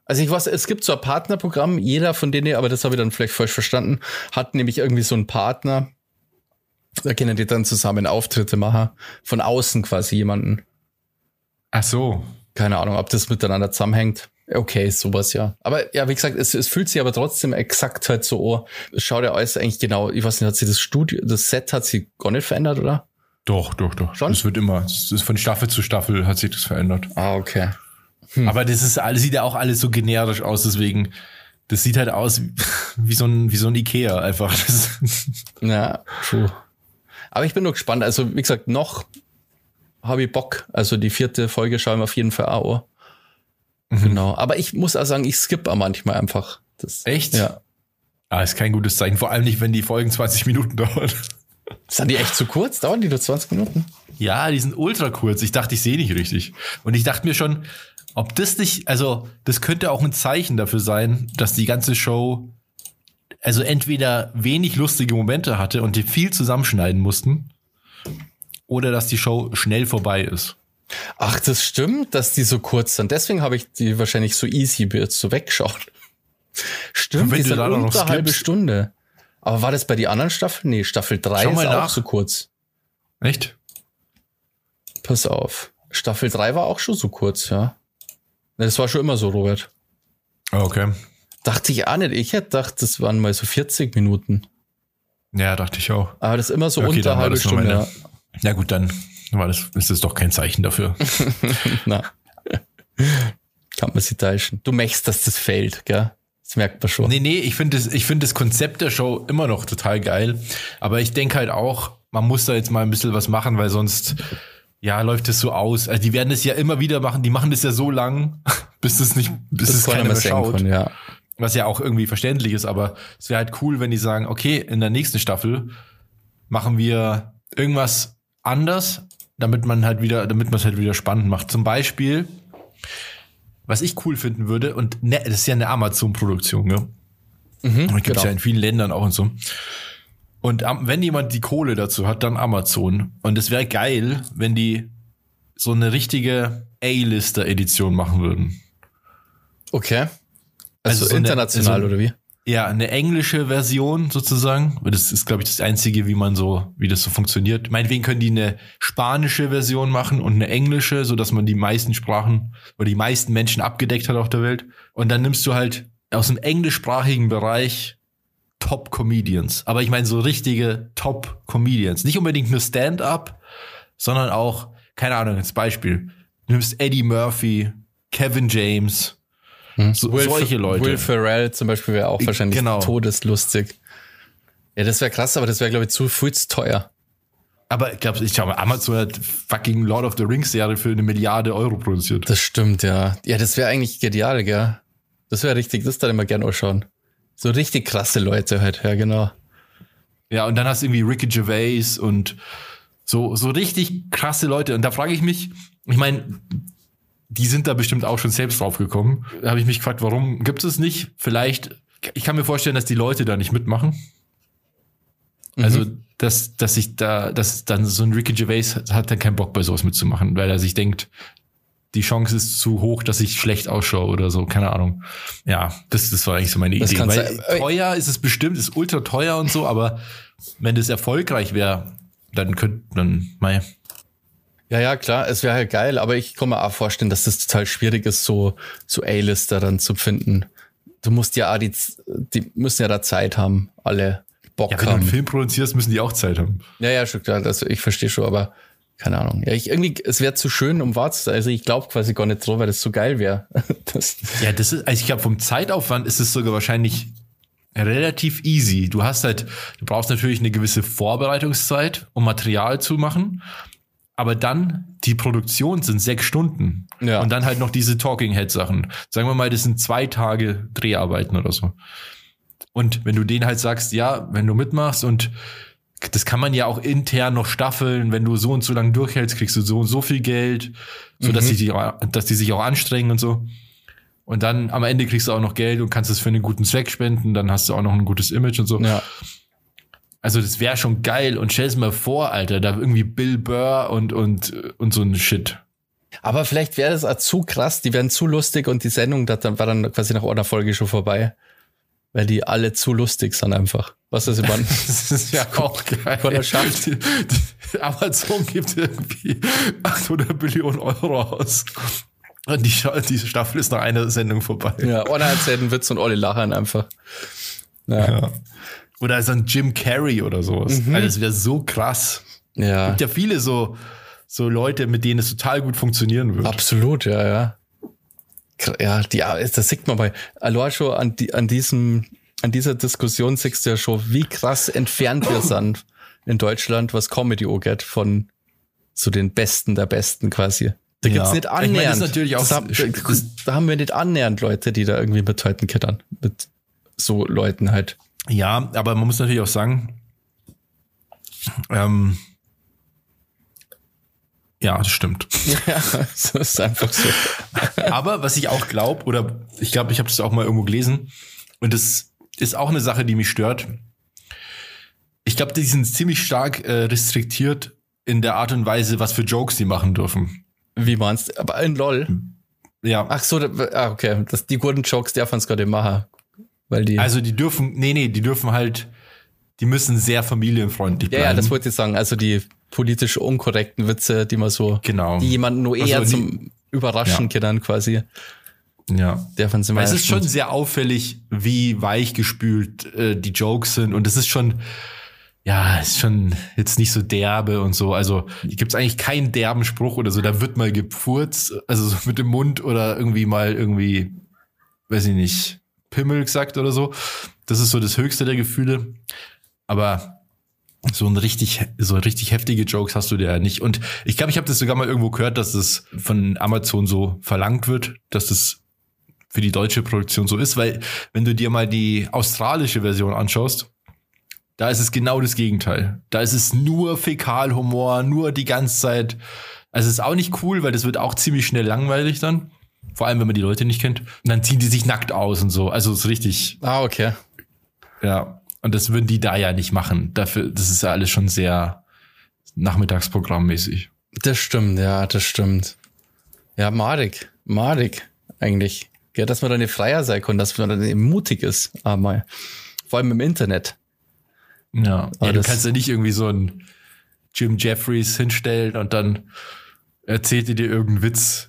Also ich weiß, es gibt so ein Partnerprogramm, jeder von denen, aber das habe ich dann vielleicht falsch verstanden, hat nämlich irgendwie so einen Partner. Da können die dann zusammen Auftritte machen. Von außen quasi jemanden. Ach so. Keine Ahnung, ob das miteinander zusammenhängt. Okay, sowas ja. Aber ja, wie gesagt, es, es fühlt sich aber trotzdem exakt halt so an. Es schaut ja alles eigentlich genau, ich weiß nicht, hat sie das Studio, das Set hat sie gar nicht verändert, oder? Doch, doch, doch. Schon? Es wird immer, es ist von Staffel zu Staffel hat sich das verändert. Ah, okay. Hm. Aber das ist alles, sieht ja auch alles so generisch aus, deswegen, das sieht halt aus wie so ein, wie so ein Ikea einfach. ja, true. Aber ich bin nur gespannt. Also, wie gesagt, noch habe ich Bock. Also, die vierte Folge schauen wir auf jeden Fall auch. Mhm. Genau. Aber ich muss auch sagen, ich skippe auch manchmal einfach. Das, echt? Ja. Ah, ist kein gutes Zeichen. Vor allem nicht, wenn die Folgen 20 Minuten dauern. Sind die echt zu kurz? Dauern die nur 20 Minuten? Ja, die sind ultra kurz. Ich dachte, ich sehe nicht richtig. Und ich dachte mir schon, ob das nicht, also das könnte auch ein Zeichen dafür sein, dass die ganze Show also entweder wenig lustige Momente hatte und die viel zusammenschneiden mussten, oder dass die Show schnell vorbei ist. Ach, das stimmt, dass die so kurz sind. Deswegen habe ich die wahrscheinlich so easy jetzt so weggeschaut. Stimmt, die sind unter eine halbe Stunde. Aber war das bei die anderen Staffeln? Nee, Staffel 3 ist nach. auch so kurz. Echt? Pass auf. Staffel 3 war auch schon so kurz, ja. Das war schon immer so, Robert. Okay. Dachte ich auch nicht. Ich hätte gedacht, das waren mal so 40 Minuten. Ja, dachte ich auch. Aber das ist immer so okay, unter halbe Stunde. Ja. ja gut, dann war das, ist das doch kein Zeichen dafür. Na. Kann man sich täuschen. Du möchtest, dass das fällt, gell? Das merkt man schon. Nee, nee, ich finde das, ich finde das Konzept der Show immer noch total geil. Aber ich denke halt auch, man muss da jetzt mal ein bisschen was machen, weil sonst, ja, läuft es so aus. Also die werden es ja immer wieder machen. Die machen das ja so lang, bis es nicht, bis das es keiner mehr schaut. Kann, ja. Was ja auch irgendwie verständlich ist, aber es wäre halt cool, wenn die sagen, okay, in der nächsten Staffel machen wir irgendwas anders, damit man halt wieder, damit man es halt wieder spannend macht. Zum Beispiel, was ich cool finden würde, und ne, das ist ja eine Amazon-Produktion, ne? Mhm, gibt es genau. ja in vielen Ländern auch und so. Und wenn jemand die Kohle dazu hat, dann Amazon. Und es wäre geil, wenn die so eine richtige A-Lister-Edition machen würden. Okay. Also, also so international eine, also, oder wie? Ja, eine englische Version sozusagen. Das ist, glaube ich, das Einzige, wie man so, wie das so funktioniert. Meinetwegen können die eine spanische Version machen und eine englische, so dass man die meisten Sprachen oder die meisten Menschen abgedeckt hat auf der Welt. Und dann nimmst du halt aus dem englischsprachigen Bereich Top-Comedians. Aber ich meine so richtige Top-Comedians. Nicht unbedingt nur Stand-up, sondern auch, keine Ahnung, als Beispiel. Du nimmst Eddie Murphy, Kevin James, hm. So, Will solche Leute. Will Ferrell zum Beispiel wäre auch wahrscheinlich genau. todeslustig. Ja, das wäre krass, aber das wäre, glaube ich, zu viel zu teuer. Aber ich glaube, ich glaube, Amazon hat fucking Lord of the Rings Serie für eine Milliarde Euro produziert. Das stimmt, ja. Ja, das wäre eigentlich genial, gell? Das wäre richtig, das da immer gerne ausschauen. So richtig krasse Leute halt, ja, genau. Ja, und dann hast du irgendwie Ricky Gervais und so, so richtig krasse Leute. Und da frage ich mich, ich meine, die sind da bestimmt auch schon selbst drauf gekommen. Da habe ich mich gefragt, warum gibt es nicht? Vielleicht, ich kann mir vorstellen, dass die Leute da nicht mitmachen. Mhm. Also, dass, dass ich da, dass dann so ein Ricky Gervais hat dann keinen Bock bei sowas mitzumachen, weil er sich denkt, die Chance ist zu hoch, dass ich schlecht ausschaue oder so, keine Ahnung. Ja, das, das war eigentlich so meine das Idee. Weil sein. teuer ist es bestimmt, ist ultra teuer und so, aber wenn das erfolgreich wäre, dann könnte, dann, mei. Ja, ja, klar, es wäre halt geil, aber ich kann mir auch vorstellen, dass das total schwierig ist, so, so A-Lister dann zu finden. Du musst ja auch die, die müssen ja da Zeit haben, alle Bock ja, wenn haben. Wenn du einen Film produzierst, müssen die auch Zeit haben. Ja, ja, schon klar, das, ich verstehe schon, aber keine Ahnung. Ja, ich irgendwie, es wäre zu schön, um wahr zu sein. Also ich glaube quasi gar nicht so, weil das so geil wäre. ja, das ist, also ich glaube, vom Zeitaufwand ist es sogar wahrscheinlich relativ easy. Du hast halt, du brauchst natürlich eine gewisse Vorbereitungszeit, um Material zu machen aber dann die Produktion sind sechs Stunden. Ja. Und dann halt noch diese Talking Head Sachen. Sagen wir mal, das sind zwei Tage Dreharbeiten oder so. Und wenn du denen halt sagst, ja, wenn du mitmachst und das kann man ja auch intern noch staffeln, wenn du so und so lange durchhältst, kriegst du so und so viel Geld, so dass mhm. die, dass die sich auch anstrengen und so. Und dann am Ende kriegst du auch noch Geld und kannst es für einen guten Zweck spenden, dann hast du auch noch ein gutes Image und so. Ja. Also das wäre schon geil und stell's mal vor, Alter, da irgendwie Bill Burr und und und so ein Shit. Aber vielleicht wäre das auch zu krass, die wären zu lustig und die Sendung das dann war dann quasi nach einer Folge schon vorbei. Weil die alle zu lustig sind einfach. Was ist über Das ist ja auch geil. Die, die Amazon gibt irgendwie 800 Billionen Euro aus. Und die, die Staffel ist nach einer Sendung vorbei. Ja, Orna erzählt einen Witz und alle lachen einfach. Ja. ja. Oder so ein Jim Carrey oder sowas. Mhm. Also das wäre so krass. Ja. Es gibt ja viele so, so Leute, mit denen es total gut funktionieren würde. Absolut, ja, ja. Ja, die, das sieht man bei Aloha an, die, an diesem, an dieser Diskussion siehst du ja schon, wie krass entfernt wir sind in Deutschland, was Comedy angeht, von so den Besten der Besten quasi. Da gibt's ja. nicht annähernd. Ich mein, das natürlich auch das, da haben wir nicht annähernd Leute, die da irgendwie mit Leuten kittern. Mit so Leuten halt. Ja, aber man muss natürlich auch sagen, ähm, ja, das stimmt. Ja, das ist einfach so. aber was ich auch glaube, oder ich glaube, ich habe das auch mal irgendwo gelesen, und das ist auch eine Sache, die mich stört. Ich glaube, die sind ziemlich stark äh, restriktiert in der Art und Weise, was für Jokes die machen dürfen. Wie meinst du? Aber in LOL? Ja. Ach so, ah, okay. Das, die guten Jokes darf man es gerade machen. Weil die also die dürfen, nee, nee, die dürfen halt, die müssen sehr familienfreundlich bleiben. Ja, ja, das wollte ich sagen. Also die politisch unkorrekten Witze, die man so, genau. die jemanden nur eher also zum Überraschen ja. kann quasi. Ja. Dürfen sie mal es ist schon sehr auffällig, wie weichgespült äh, die Jokes sind und es ist schon, ja, ist schon jetzt nicht so derbe und so. Also gibt es eigentlich keinen derben Spruch oder so. Da wird mal gepfurzt, also so mit dem Mund oder irgendwie mal irgendwie, weiß ich nicht, Pimmel gesagt oder so. Das ist so das höchste der Gefühle. Aber so ein richtig, so richtig heftige Jokes hast du dir ja nicht. Und ich glaube, ich habe das sogar mal irgendwo gehört, dass das von Amazon so verlangt wird, dass das für die deutsche Produktion so ist, weil wenn du dir mal die australische Version anschaust, da ist es genau das Gegenteil. Da ist es nur Fäkalhumor, nur die ganze Zeit. Also es ist auch nicht cool, weil das wird auch ziemlich schnell langweilig dann. Vor allem, wenn man die Leute nicht kennt. Und dann ziehen die sich nackt aus und so. Also ist richtig. Ah, okay. Ja. Und das würden die da ja nicht machen. Dafür, das ist ja alles schon sehr Nachmittagsprogrammmäßig. Das stimmt, ja, das stimmt. Ja, madig, madig eigentlich. Ja, dass man dann freier sein kann, dass man dann eben mutig ist, einmal. Vor allem im Internet. Ja, ja du kannst ja nicht irgendwie so ein Jim Jeffries hinstellen und dann erzählt ihr dir irgendeinen Witz.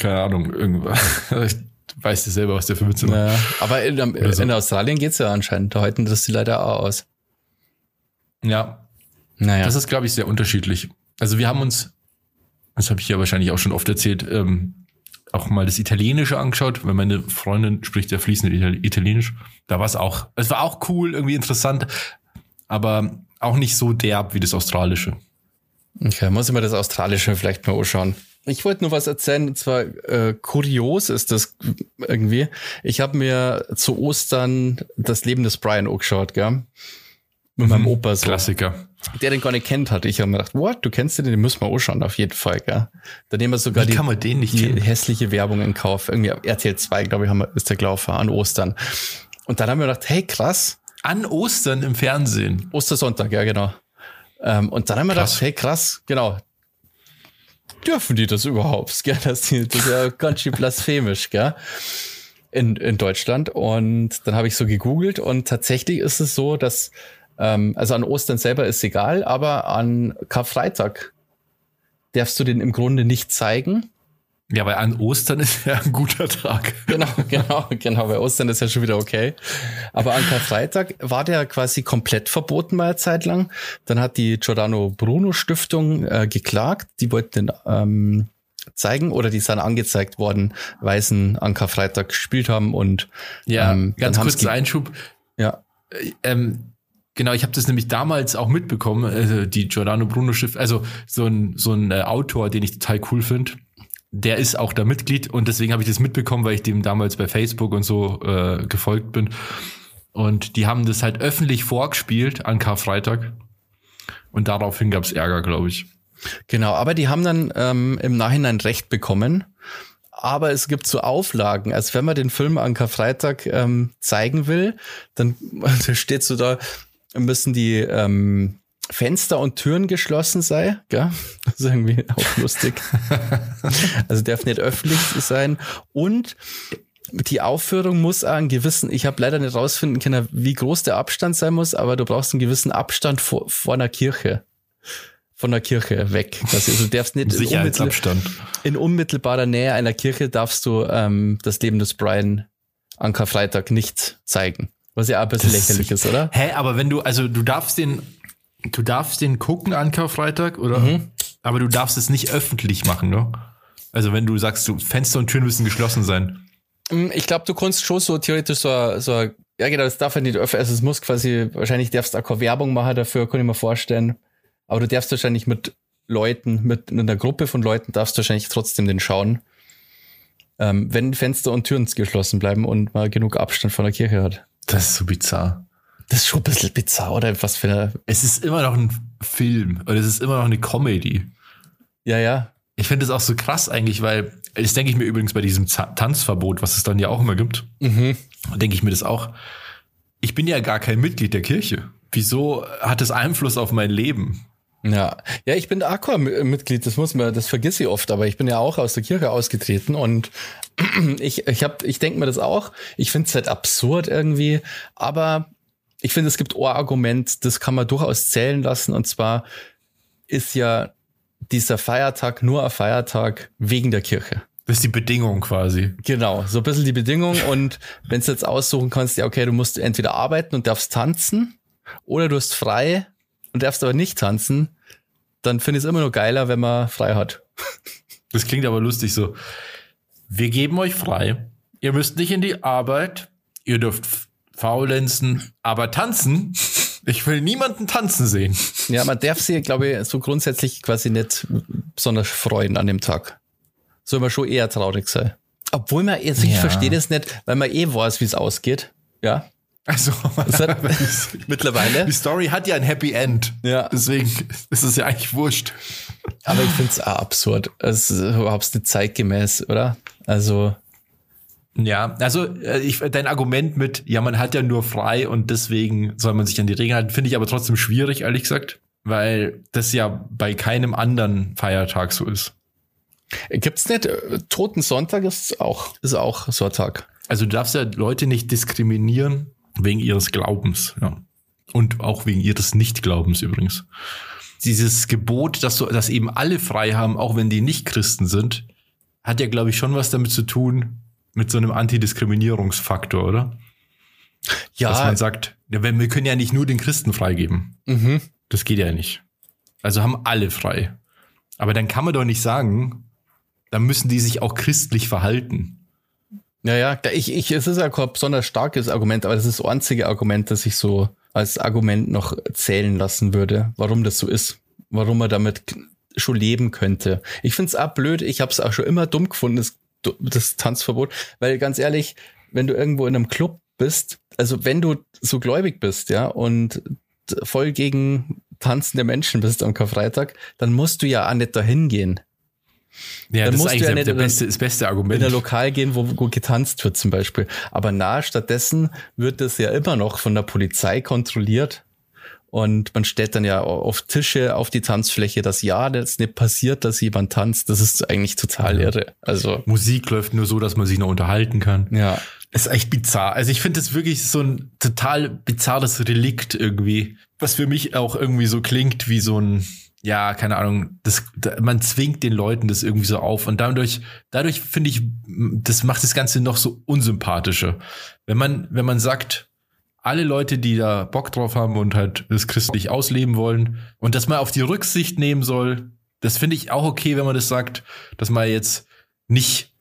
Keine Ahnung, irgendwas. weißt du selber, was der für Witze macht. Ja, aber in, so. in Australien geht's ja anscheinend. Da halten das die leider auch aus. Ja. Naja. Das ist, glaube ich, sehr unterschiedlich. Also wir haben uns, das habe ich ja wahrscheinlich auch schon oft erzählt, ähm, auch mal das Italienische angeschaut, weil meine Freundin spricht ja fließend Italienisch. Da war es auch, es war auch cool, irgendwie interessant, aber auch nicht so derb wie das Australische. Okay, muss ich mir das Australische vielleicht mal anschauen. Ich wollte nur was erzählen, und zwar äh, kurios ist das irgendwie. Ich habe mir zu Ostern das Leben des Brian angeschaut, gell? Mit mhm, meinem Opa so. Klassiker. Der den gar nicht kennt hat. Ich habe mir gedacht, what, du kennst den, den müssen wir anschauen, auf jeden Fall, gell? Da nehmen wir sogar Wie die, die hässliche Werbung in Kauf. Irgendwie RTL 2, glaube ich, haben wir, ist der gelaufen an Ostern. Und dann haben wir gedacht, hey, krass. An Ostern im Fernsehen. Ostersonntag, ja, genau. Ähm, und dann haben wir krass. gedacht, hey, krass, genau, dürfen die das überhaupt? Gell? Das, ist ja ganz schön blasphemisch, gell? In, in Deutschland. Und dann habe ich so gegoogelt und tatsächlich ist es so, dass, ähm, also an Ostern selber ist egal, aber an Karfreitag darfst du den im Grunde nicht zeigen. Ja, weil an Ostern ist ja ein guter Tag. Genau, genau, genau. Bei Ostern ist ja schon wieder okay. Aber an Karfreitag war der quasi komplett verboten mal eine Zeit lang. Dann hat die Giordano Bruno Stiftung äh, geklagt. Die wollten den ähm, zeigen oder die sind angezeigt worden, weil sie an Karfreitag gespielt haben und ja, ähm, ganz kurz Einschub. Ja. Äh, ähm, Genau, ich habe das nämlich damals auch mitbekommen, also die Giordano Bruno Stiftung, also so ein, so ein äh, Autor, den ich total cool finde, der ist auch da Mitglied und deswegen habe ich das mitbekommen, weil ich dem damals bei Facebook und so äh, gefolgt bin. Und die haben das halt öffentlich vorgespielt an Karfreitag. Und daraufhin gab es Ärger, glaube ich. Genau, aber die haben dann ähm, im Nachhinein Recht bekommen. Aber es gibt so Auflagen. Also wenn man den Film an Karfreitag ähm, zeigen will, dann steht so da, müssen die ähm, Fenster und Türen geschlossen sei, gell? Das ist irgendwie auch lustig. also darf nicht öffentlich sein. Und die Aufführung muss einen gewissen, ich habe leider nicht rausfinden können, wie groß der Abstand sein muss, aber du brauchst einen gewissen Abstand vor, vor einer Kirche. Von der Kirche weg. Also du darfst nicht in, unmittel in unmittelbarer Nähe einer Kirche darfst du ähm, das Leben des Brian an Karfreitag nicht zeigen. Was ja auch ein bisschen das, lächerlich ist, oder? Hä, aber wenn du, also du darfst den Du darfst den gucken an Karfreitag, oder? Mhm. Aber du darfst es nicht öffentlich machen, ne? Also wenn du sagst, du, Fenster und Türen müssen geschlossen sein. Mm, ich glaube, du kannst schon so theoretisch so, so ja genau, das darf ja nicht öffentlich, also es muss quasi, wahrscheinlich darfst du auch keine Werbung machen dafür, kann ich mir vorstellen. Aber du darfst wahrscheinlich mit Leuten, mit einer Gruppe von Leuten darfst du wahrscheinlich trotzdem den schauen. Ähm, wenn Fenster und Türen geschlossen bleiben und man genug Abstand von der Kirche hat. Das ist so bizarr. Das ist schon ein bisschen bizarr, oder? Was für eine. Es ist immer noch ein Film oder es ist immer noch eine Comedy. Ja, ja. Ich finde es auch so krass eigentlich, weil, das denke ich mir übrigens bei diesem Tanzverbot, was es dann ja auch immer gibt, mhm. denke ich mir das auch. Ich bin ja gar kein Mitglied der Kirche. Wieso hat es Einfluss auf mein Leben? Ja, ja, ich bin Aqua-Mitglied, das muss man, das vergesse ich oft, aber ich bin ja auch aus der Kirche ausgetreten und ich, ich hab, ich denke mir das auch. Ich finde es halt absurd irgendwie, aber ich finde, es gibt Ohrargument, das kann man durchaus zählen lassen. Und zwar ist ja dieser Feiertag nur ein Feiertag wegen der Kirche. Das ist die Bedingung quasi. Genau, so ein bisschen die Bedingung. Und wenn du jetzt aussuchen kannst, ja, okay, du musst entweder arbeiten und darfst tanzen oder du hast frei und darfst aber nicht tanzen, dann finde ich es immer nur geiler, wenn man frei hat. Das klingt aber lustig so. Wir geben euch frei. Ihr müsst nicht in die Arbeit. Ihr dürft faulenzen, aber tanzen. Ich will niemanden tanzen sehen. Ja, man darf sie, glaube ich, so grundsätzlich quasi nicht besonders freuen an dem Tag. Soll man schon eher traurig sein. Obwohl man, jetzt, ja. ich verstehe das nicht, weil man eh weiß, wie es ausgeht. Ja. Also, hat, mittlerweile. Die Story hat ja ein Happy End. Ja. Deswegen ist es ja eigentlich wurscht. Aber ich finde es auch absurd. Es ist überhaupt nicht zeitgemäß, oder? Also, Ja, also äh, ich, dein Argument mit, ja, man hat ja nur frei und deswegen soll man sich an die Regeln halten, finde ich aber trotzdem schwierig, ehrlich gesagt, weil das ja bei keinem anderen Feiertag so ist. Gibt's nicht, äh, Toten Sonntag ist auch, ist auch so ein Tag. Also du darfst ja Leute nicht diskriminieren wegen ihres Glaubens, ja. Und auch wegen ihres Nichtglaubens übrigens. Dieses Gebot, dass, so, dass eben alle frei haben, auch wenn die nicht Christen sind, hat ja, glaube ich, schon was damit zu tun, mit so einem Antidiskriminierungsfaktor, oder? Ja. Dass man sagt, wir können ja nicht nur den Christen freigeben. Mhm. Das geht ja nicht. Also haben alle frei. Aber dann kann man doch nicht sagen, dann müssen die sich auch christlich verhalten. Ja, ja, ich, ich, es ist ja kein besonders starkes Argument, aber das ist das einzige Argument, das ich so als Argument noch zählen lassen würde, warum das so ist, warum man damit schon leben könnte. Ich finde es auch blöd, ich habe es auch schon immer dumm gefunden, das, das Tanzverbot, weil ganz ehrlich, wenn du irgendwo in einem Club bist, also wenn du so gläubig bist, ja, und voll gegen tanzende Menschen bist am Karfreitag, dann musst du ja auch nicht dahin gehen. Ja, dann das ist eigentlich ja der beste, das beste Argument. In ein Lokal gehen, wo, wo getanzt wird zum Beispiel. Aber na, stattdessen wird das ja immer noch von der Polizei kontrolliert. Und man stellt dann ja auf Tische auf die Tanzfläche, dass ja, das nicht passiert, dass jemand tanzt. Das ist eigentlich total irre. Also Musik läuft nur so, dass man sich noch unterhalten kann. Ja. ist echt bizarr. Also ich finde das wirklich so ein total bizarres Relikt irgendwie, was für mich auch irgendwie so klingt wie so ein ja, keine Ahnung, das, man zwingt den Leuten das irgendwie so auf und dadurch, dadurch finde ich, das macht das Ganze noch so unsympathischer. Wenn man, wenn man sagt, alle Leute, die da Bock drauf haben und halt das christlich ausleben wollen und dass man auf die Rücksicht nehmen soll, das finde ich auch okay, wenn man das sagt, dass man jetzt nicht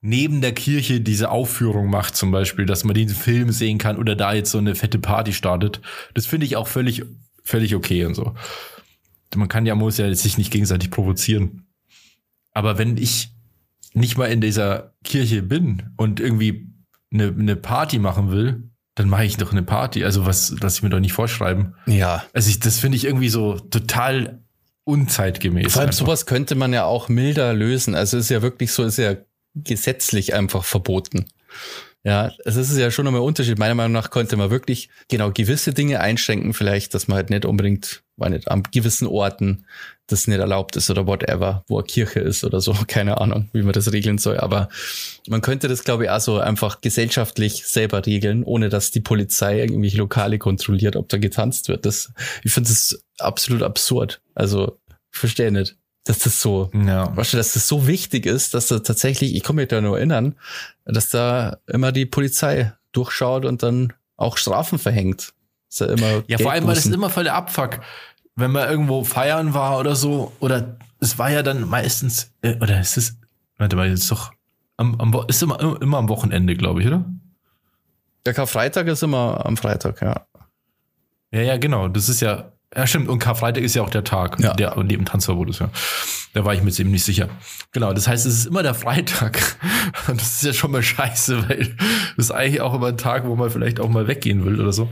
neben der Kirche diese Aufführung macht, zum Beispiel, dass man diesen Film sehen kann oder da jetzt so eine fette Party startet. Das finde ich auch völlig, völlig okay und so man kann ja, muss ja sich nicht gegenseitig provozieren. Aber wenn ich nicht mal in dieser Kirche bin und irgendwie eine, eine Party machen will, dann mache ich doch eine Party. Also was lass ich mir doch nicht vorschreiben. Ja. Also ich, das finde ich irgendwie so total unzeitgemäß. Vor allem einfach. sowas könnte man ja auch milder lösen. Also ist ja wirklich so, ist ja gesetzlich einfach verboten. Ja, es ist ja schon nochmal ein Unterschied. Meiner Meinung nach könnte man wirklich genau gewisse Dinge einschränken, vielleicht, dass man halt nicht unbedingt, war nicht an gewissen Orten das nicht erlaubt ist oder whatever, wo eine Kirche ist oder so, keine Ahnung, wie man das regeln soll. Aber man könnte das, glaube ich, auch so einfach gesellschaftlich selber regeln, ohne dass die Polizei irgendwie Lokale kontrolliert, ob da getanzt wird. Das, ich finde das absolut absurd. Also, verstehe nicht dass das so, ja. weißt du, dass das so wichtig ist, dass da tatsächlich, ich komme mich da nur erinnern, dass da immer die Polizei durchschaut und dann auch Strafen verhängt. Ist ja immer. Ja, vor allem, weil das ist immer voll der Abfuck. Wenn man irgendwo feiern war oder so, oder es war ja dann meistens, äh, oder ist es, warte mal, jetzt doch, am, am, ist immer, immer am Wochenende, glaube ich, oder? Der Karfreitag ist immer am Freitag, ja. Ja, ja, genau. Das ist ja, ja, stimmt. Und Karfreitag ist ja auch der Tag, ja. der neben Tanzverbot ist, ja. Da war ich mir jetzt eben nicht sicher. Genau, das heißt, es ist immer der Freitag. Und das ist ja schon mal scheiße, weil das ist eigentlich auch immer ein Tag, wo man vielleicht auch mal weggehen will oder so.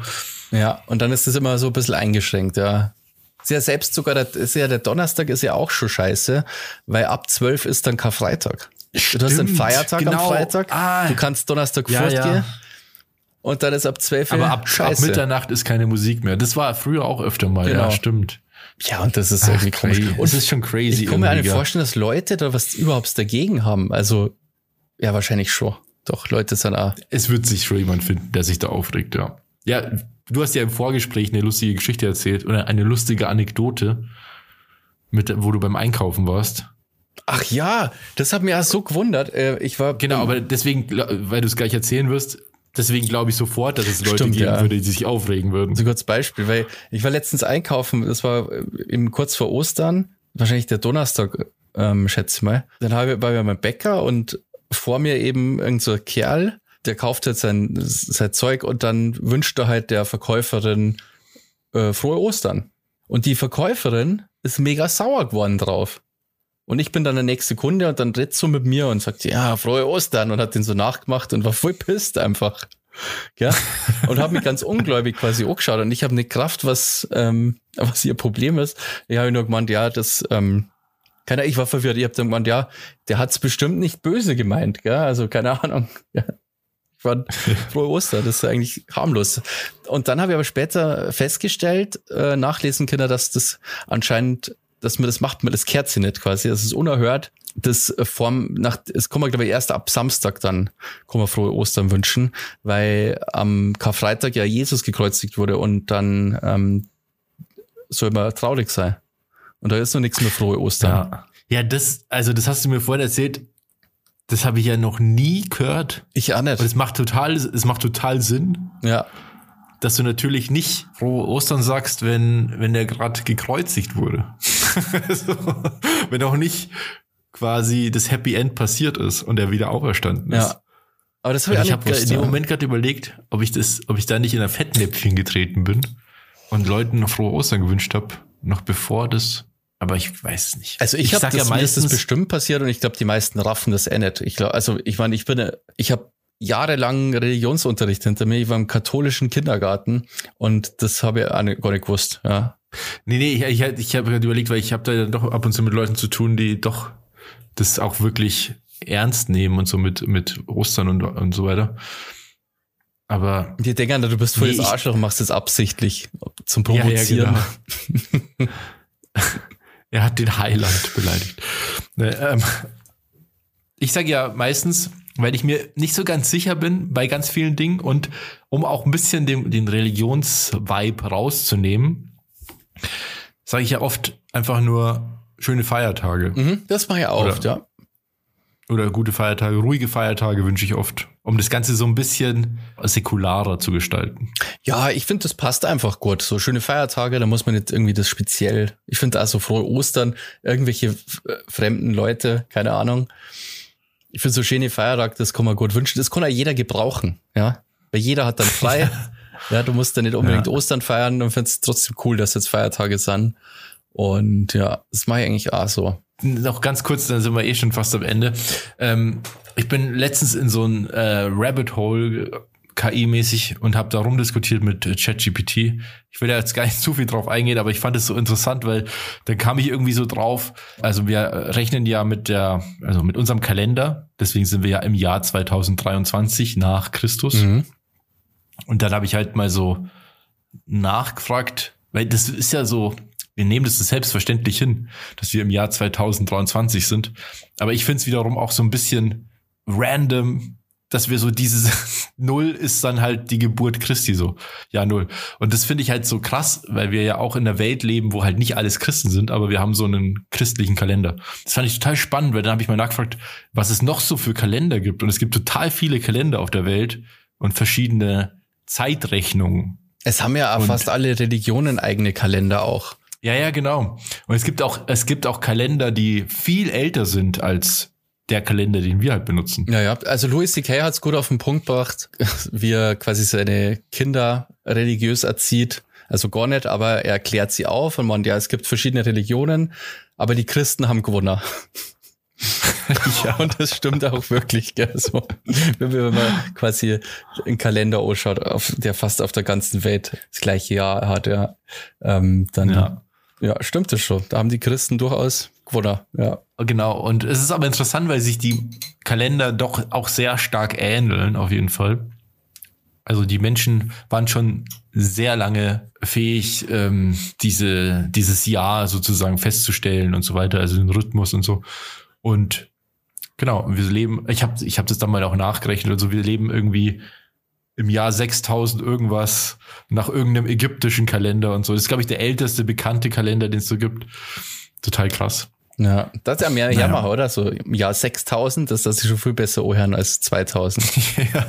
Ja, und dann ist das immer so ein bisschen eingeschränkt, ja. Ist ja selbst sogar, der, ist ja der Donnerstag ist ja auch schon scheiße, weil ab zwölf ist dann Karfreitag. Stimmt, du hast einen Feiertag genau. am Freitag. Ah, du kannst Donnerstag ja, fortgehen. Ja und dann ist ab 12 Aber ab, ab, Mitternacht ist keine Musik mehr. Das war früher auch öfter mal, genau. ja, stimmt. Ja, und das ist Ach, irgendwie komisch. Und das ist schon crazy. Ich kann mir eigentlich vorstellen, dass Leute da was überhaupt dagegen haben. Also, ja, wahrscheinlich schon. Doch, Leute sind auch. Es wird sich schon jemand finden, der sich da aufregt, ja. Ja, du hast ja im Vorgespräch eine lustige Geschichte erzählt oder eine lustige Anekdote, mit, wo du beim Einkaufen warst. Ach ja, das hat mir ja so gewundert. Äh, ich war. Genau, aber deswegen, weil du es gleich erzählen wirst, Deswegen glaube ich sofort, dass es Leute Stimmt, geben ja. würde, die sich aufregen würden. So kurz Beispiel, weil ich war letztens einkaufen, das war eben kurz vor Ostern, wahrscheinlich der Donnerstag, ähm, schätze ich mal. Dann habe ich, war ich beim Bäcker und vor mir eben irgend so ein Kerl, der kauft halt sein, sein Zeug und dann wünscht er halt der Verkäuferin äh, frohe Ostern. Und die Verkäuferin ist mega sauer geworden drauf. Und ich bin dann der nächste Kunde und dann redet so mit mir und sagt, ja, frohe Ostern und hat den so nachgemacht und war voll pisst einfach. Ja, und habe mich ganz ungläubig quasi angeschaut und ich habe eine Kraft, was, ähm, was ihr Problem ist. Ich habe nur gemeint, ja, das, ähm, keine ich war verwirrt. Ich habe dann gemeint, ja, der hat's bestimmt nicht böse gemeint, gell? Also keine Ahnung. Ja. man, frohe Ostern, das ist eigentlich harmlos. Und dann habe ich aber später festgestellt, äh, nachlesen können, dass das anscheinend, dass man das macht, man das Kerze nicht quasi, das ist unerhört. Das Form nach, es kommen wir glaube ich erst ab Samstag dann, kann man frohe Ostern wünschen, weil am Karfreitag ja Jesus gekreuzigt wurde und dann ähm, soll man traurig sein. Und da ist noch nichts mehr frohe Ostern. Ja. ja, das, also das hast du mir vorhin erzählt. Das habe ich ja noch nie gehört. Ich auch nicht. Und es macht total, es macht total Sinn. Ja. Dass du natürlich nicht frohe Ostern sagst, wenn, wenn er gerade gekreuzigt wurde. so, wenn auch nicht quasi das Happy End passiert ist und er wieder auferstanden ist. Ja. Aber das habe ich, ich habe in dem Moment gerade überlegt, ob ich das, ob ich da nicht in ein Fettnäpfchen getreten bin und Leuten noch frohe Ostern gewünscht habe, noch bevor das aber ich weiß es nicht. Also ich, ich habe das, ja meistens das bestimmt passiert und ich glaube, die meisten raffen das eh nicht. Ich glaube, also ich meine, ich bin, ich habe jahrelang Religionsunterricht hinter mir. Ich war im katholischen Kindergarten und das habe ich auch nicht, gar nicht gewusst. Ja. Nee, nee, ich, ich, ich habe gerade überlegt, weil ich habe da doch ab und zu mit Leuten zu tun, die doch das auch wirklich ernst nehmen und so mit, mit Ostern und, und so weiter. Aber. Die denken, du bist voll nee, das Arschloch und machst das absichtlich zum Provozieren. Ja, ja, genau. er hat den Highlight beleidigt. Ne, ähm, ich sage ja meistens, weil ich mir nicht so ganz sicher bin bei ganz vielen Dingen und um auch ein bisschen den, den Religionsvibe rauszunehmen, sage ich ja oft einfach nur schöne Feiertage. Mhm, das mache ich auch oft, ja. Oder gute Feiertage, ruhige Feiertage wünsche ich oft, um das Ganze so ein bisschen säkularer zu gestalten. Ja, ich finde, das passt einfach gut. So schöne Feiertage, da muss man nicht irgendwie das speziell. Ich finde also frohe Ostern, irgendwelche äh, fremden Leute, keine Ahnung. Ich finde so schöne Feiertage, das kann man gut wünschen. Das kann auch jeder gebrauchen, ja. Weil jeder hat dann frei. ja, du musst dann nicht unbedingt ja. Ostern feiern und findest trotzdem cool, dass jetzt Feiertage sind. Und ja, das mache ich eigentlich auch so noch ganz kurz, dann sind wir eh schon fast am Ende. Ähm, ich bin letztens in so ein äh, Rabbit Hole KI-mäßig und habe da rumdiskutiert mit ChatGPT. Ich will da jetzt gar nicht zu viel drauf eingehen, aber ich fand es so interessant, weil dann kam ich irgendwie so drauf. Also wir rechnen ja mit der, also mit unserem Kalender. Deswegen sind wir ja im Jahr 2023 nach Christus. Mhm. Und dann habe ich halt mal so nachgefragt, weil das ist ja so, wir nehmen das selbstverständlich hin, dass wir im Jahr 2023 sind. Aber ich finde es wiederum auch so ein bisschen random, dass wir so dieses Null ist dann halt die Geburt Christi so. Ja, Null. Und das finde ich halt so krass, weil wir ja auch in einer Welt leben, wo halt nicht alles Christen sind, aber wir haben so einen christlichen Kalender. Das fand ich total spannend, weil dann habe ich mal nachgefragt, was es noch so für Kalender gibt. Und es gibt total viele Kalender auf der Welt und verschiedene Zeitrechnungen. Es haben ja fast alle Religionen eigene Kalender auch. Ja, ja, genau. Und es gibt auch, es gibt auch Kalender, die viel älter sind als der Kalender, den wir halt benutzen. Ja, ja. Also Louis C.K. hat es gut auf den Punkt gebracht, wie er quasi seine Kinder religiös erzieht. Also gar nicht, aber er erklärt sie auf und meint, ja, es gibt verschiedene Religionen, aber die Christen haben gewonnen. ja, und das stimmt auch wirklich, gell? So, wenn man quasi einen Kalender ausschaut, auf, der fast auf der ganzen Welt das gleiche Jahr hat, ja, ähm, dann ja. Ja, stimmt das schon. Da haben die Christen durchaus gewonnen, ja. Genau. Und es ist aber interessant, weil sich die Kalender doch auch sehr stark ähneln, auf jeden Fall. Also die Menschen waren schon sehr lange fähig, ähm, diese, dieses Jahr sozusagen festzustellen und so weiter, also den Rhythmus und so. Und genau, wir leben, ich habe ich hab das dann mal auch nachgerechnet, also wir leben irgendwie im Jahr 6000 irgendwas nach irgendeinem ägyptischen Kalender und so. Das ist, glaube ich, der älteste bekannte Kalender, den es so gibt. Total krass. Ja, das ist ja mehr naja. Jammer, oder? So im Jahr 6000, das ist schon viel besser ohren als 2000. ja.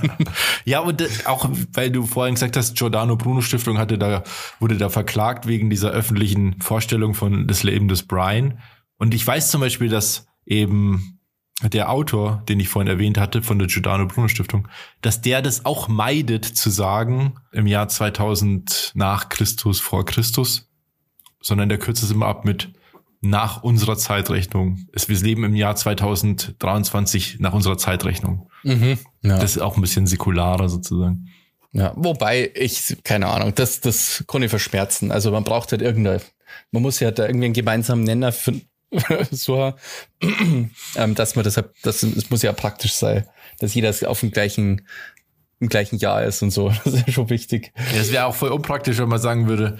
ja, und auch, weil du vorhin gesagt hast, Giordano Bruno Stiftung hatte da, wurde da verklagt wegen dieser öffentlichen Vorstellung von des Leben des Brian. Und ich weiß zum Beispiel, dass eben der Autor, den ich vorhin erwähnt hatte, von der Giordano Bruno Stiftung, dass der das auch meidet zu sagen im Jahr 2000 nach Christus, vor Christus, sondern der kürzt es immer ab mit nach unserer Zeitrechnung. Wir leben im Jahr 2023 nach unserer Zeitrechnung. Mhm, ja. Das ist auch ein bisschen säkularer sozusagen. Ja, wobei ich, keine Ahnung, das, das kann ich verschmerzen. Also man braucht halt irgendeine, man muss ja da irgendwie einen gemeinsamen Nenner finden so, ähm, dass man deshalb, das, das muss ja praktisch sein, dass jeder auf dem gleichen im gleichen Jahr ist und so. Das ist ja schon wichtig. Ja, es wäre auch voll unpraktisch, wenn man sagen würde,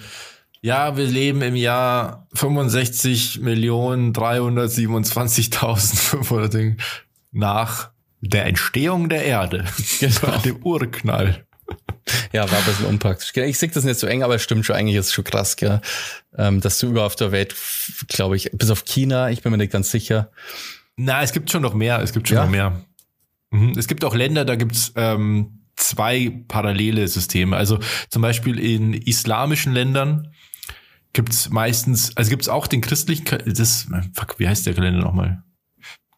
ja, wir leben im Jahr 65 Millionen 327.500 nach der Entstehung der Erde. Genau. dem Urknall. Ja, war ein bisschen unpraktisch. Ich sehe das nicht so eng, aber es stimmt schon, eigentlich ist es schon krass, gell? Ähm, dass du überall auf der Welt, glaube ich, bis auf China, ich bin mir nicht ganz sicher. Na, es gibt schon noch mehr, es gibt schon ja? noch mehr. Mhm. Es gibt auch Länder, da gibt's ähm, zwei parallele Systeme. Also zum Beispiel in islamischen Ländern gibt's meistens, also gibt's auch den christlichen, das, fuck, wie heißt der Kalender nochmal?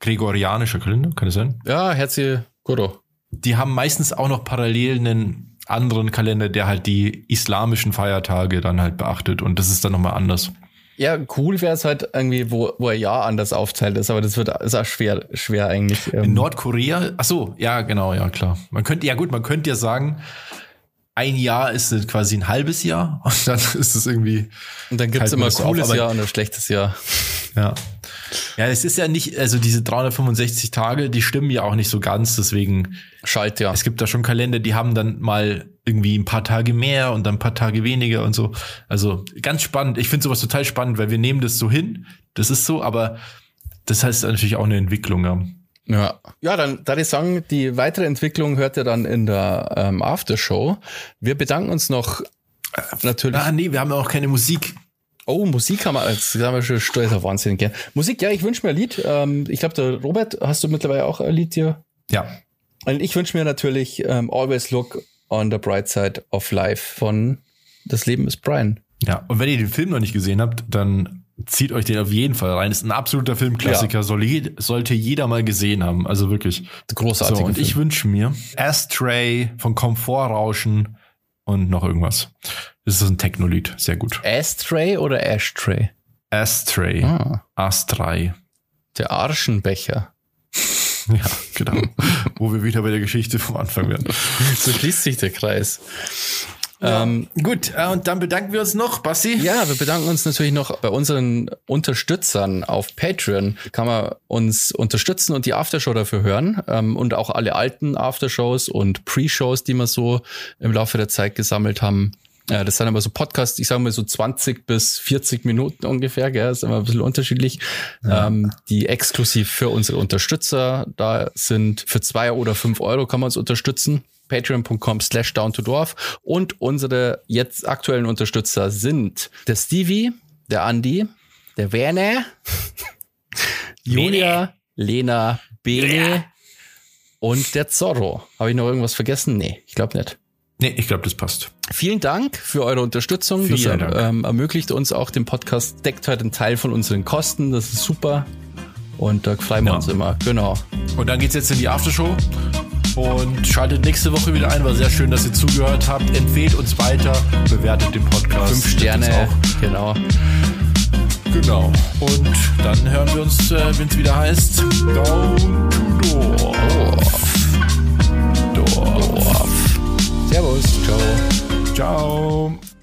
Gregorianischer Kalender, kann das sein? Ja, Herzi Guru die haben meistens auch noch parallel einen anderen Kalender, der halt die islamischen Feiertage dann halt beachtet und das ist dann nochmal anders. Ja, cool wäre es halt irgendwie, wo, wo er ja anders aufteilt ist, aber das wird ist auch schwer, schwer eigentlich. Ähm. In Nordkorea, ach so, ja, genau, ja, klar. Man könnte, ja gut, man könnte ja sagen, ein Jahr ist quasi ein halbes Jahr und dann ist es irgendwie. Und dann gibt es immer ein cooles auf, Jahr und ein schlechtes Jahr. Ja. Ja, es ist ja nicht, also diese 365 Tage, die stimmen ja auch nicht so ganz, deswegen. Schalt, ja. Es gibt da schon Kalender, die haben dann mal irgendwie ein paar Tage mehr und dann ein paar Tage weniger und so. Also ganz spannend. Ich finde sowas total spannend, weil wir nehmen das so hin. Das ist so, aber das heißt natürlich auch eine Entwicklung. Ja. Ja, ja, dann da ich sagen, die weitere Entwicklung hört ihr dann in der ähm, Aftershow. Wir bedanken uns noch äh, natürlich. Ah, nee, wir haben ja auch keine Musik. Oh, Musik haben wir, jetzt haben wir schon stolz auf Wahnsinn, gell? Musik, ja, ich wünsche mir ein Lied. Ähm, ich glaube, der Robert, hast du mittlerweile auch ein Lied hier? Ja. Und ich wünsche mir natürlich ähm, Always Look on the Bright Side of Life von Das Leben ist Brian. Ja, und wenn ihr den Film noch nicht gesehen habt, dann zieht euch den auf jeden Fall rein. Ist ein absoluter Filmklassiker, ja. soll je, sollte jeder mal gesehen haben. Also wirklich. Großartig. So, und Film. ich wünsche mir Astray von Komfortrauschen und noch irgendwas. Das ist ein Techno-Lied. Sehr gut. Astray oder Ashtray? Astray. Ah. Astray. Der Arschenbecher. ja, genau. Wo wir wieder bei der Geschichte vom Anfang werden. so schließt sich der Kreis. Ja. Ähm, gut, äh, und dann bedanken wir uns noch, Basti. Ja, wir bedanken uns natürlich noch bei unseren Unterstützern auf Patreon. Kann man uns unterstützen und die Aftershow dafür hören ähm, und auch alle alten Aftershows und Pre-Shows, die wir so im Laufe der Zeit gesammelt haben. Ja, das sind aber so Podcasts, ich sage mal so 20 bis 40 Minuten ungefähr, gell? Das ist immer ein bisschen unterschiedlich, ja. ähm, die exklusiv für unsere Unterstützer da sind. Für zwei oder fünf Euro kann man uns unterstützen patreon.com slash down to dorf. Und unsere jetzt aktuellen Unterstützer sind der Stevie, der Andi, der Werner, Julia, Lena, Bene und der Zorro. Habe ich noch irgendwas vergessen? Nee, ich glaube nicht. Nee, ich glaube, das passt. Vielen Dank für eure Unterstützung. Vielen das ähm, ermöglicht uns auch den Podcast, deckt halt einen Teil von unseren Kosten. Das ist super. Und da freuen wir ja. uns immer. Genau. Und dann geht's jetzt in die Aftershow. Und schaltet nächste Woche wieder ein. War sehr schön, dass ihr zugehört habt. Empfehlt uns weiter, bewertet den Podcast. Fünf Sterne, auch. genau. Genau. Und dann hören wir uns, äh, wenn es wieder heißt, Down to Dorf. Dorf. Dorf. Servus. Ciao. Ciao.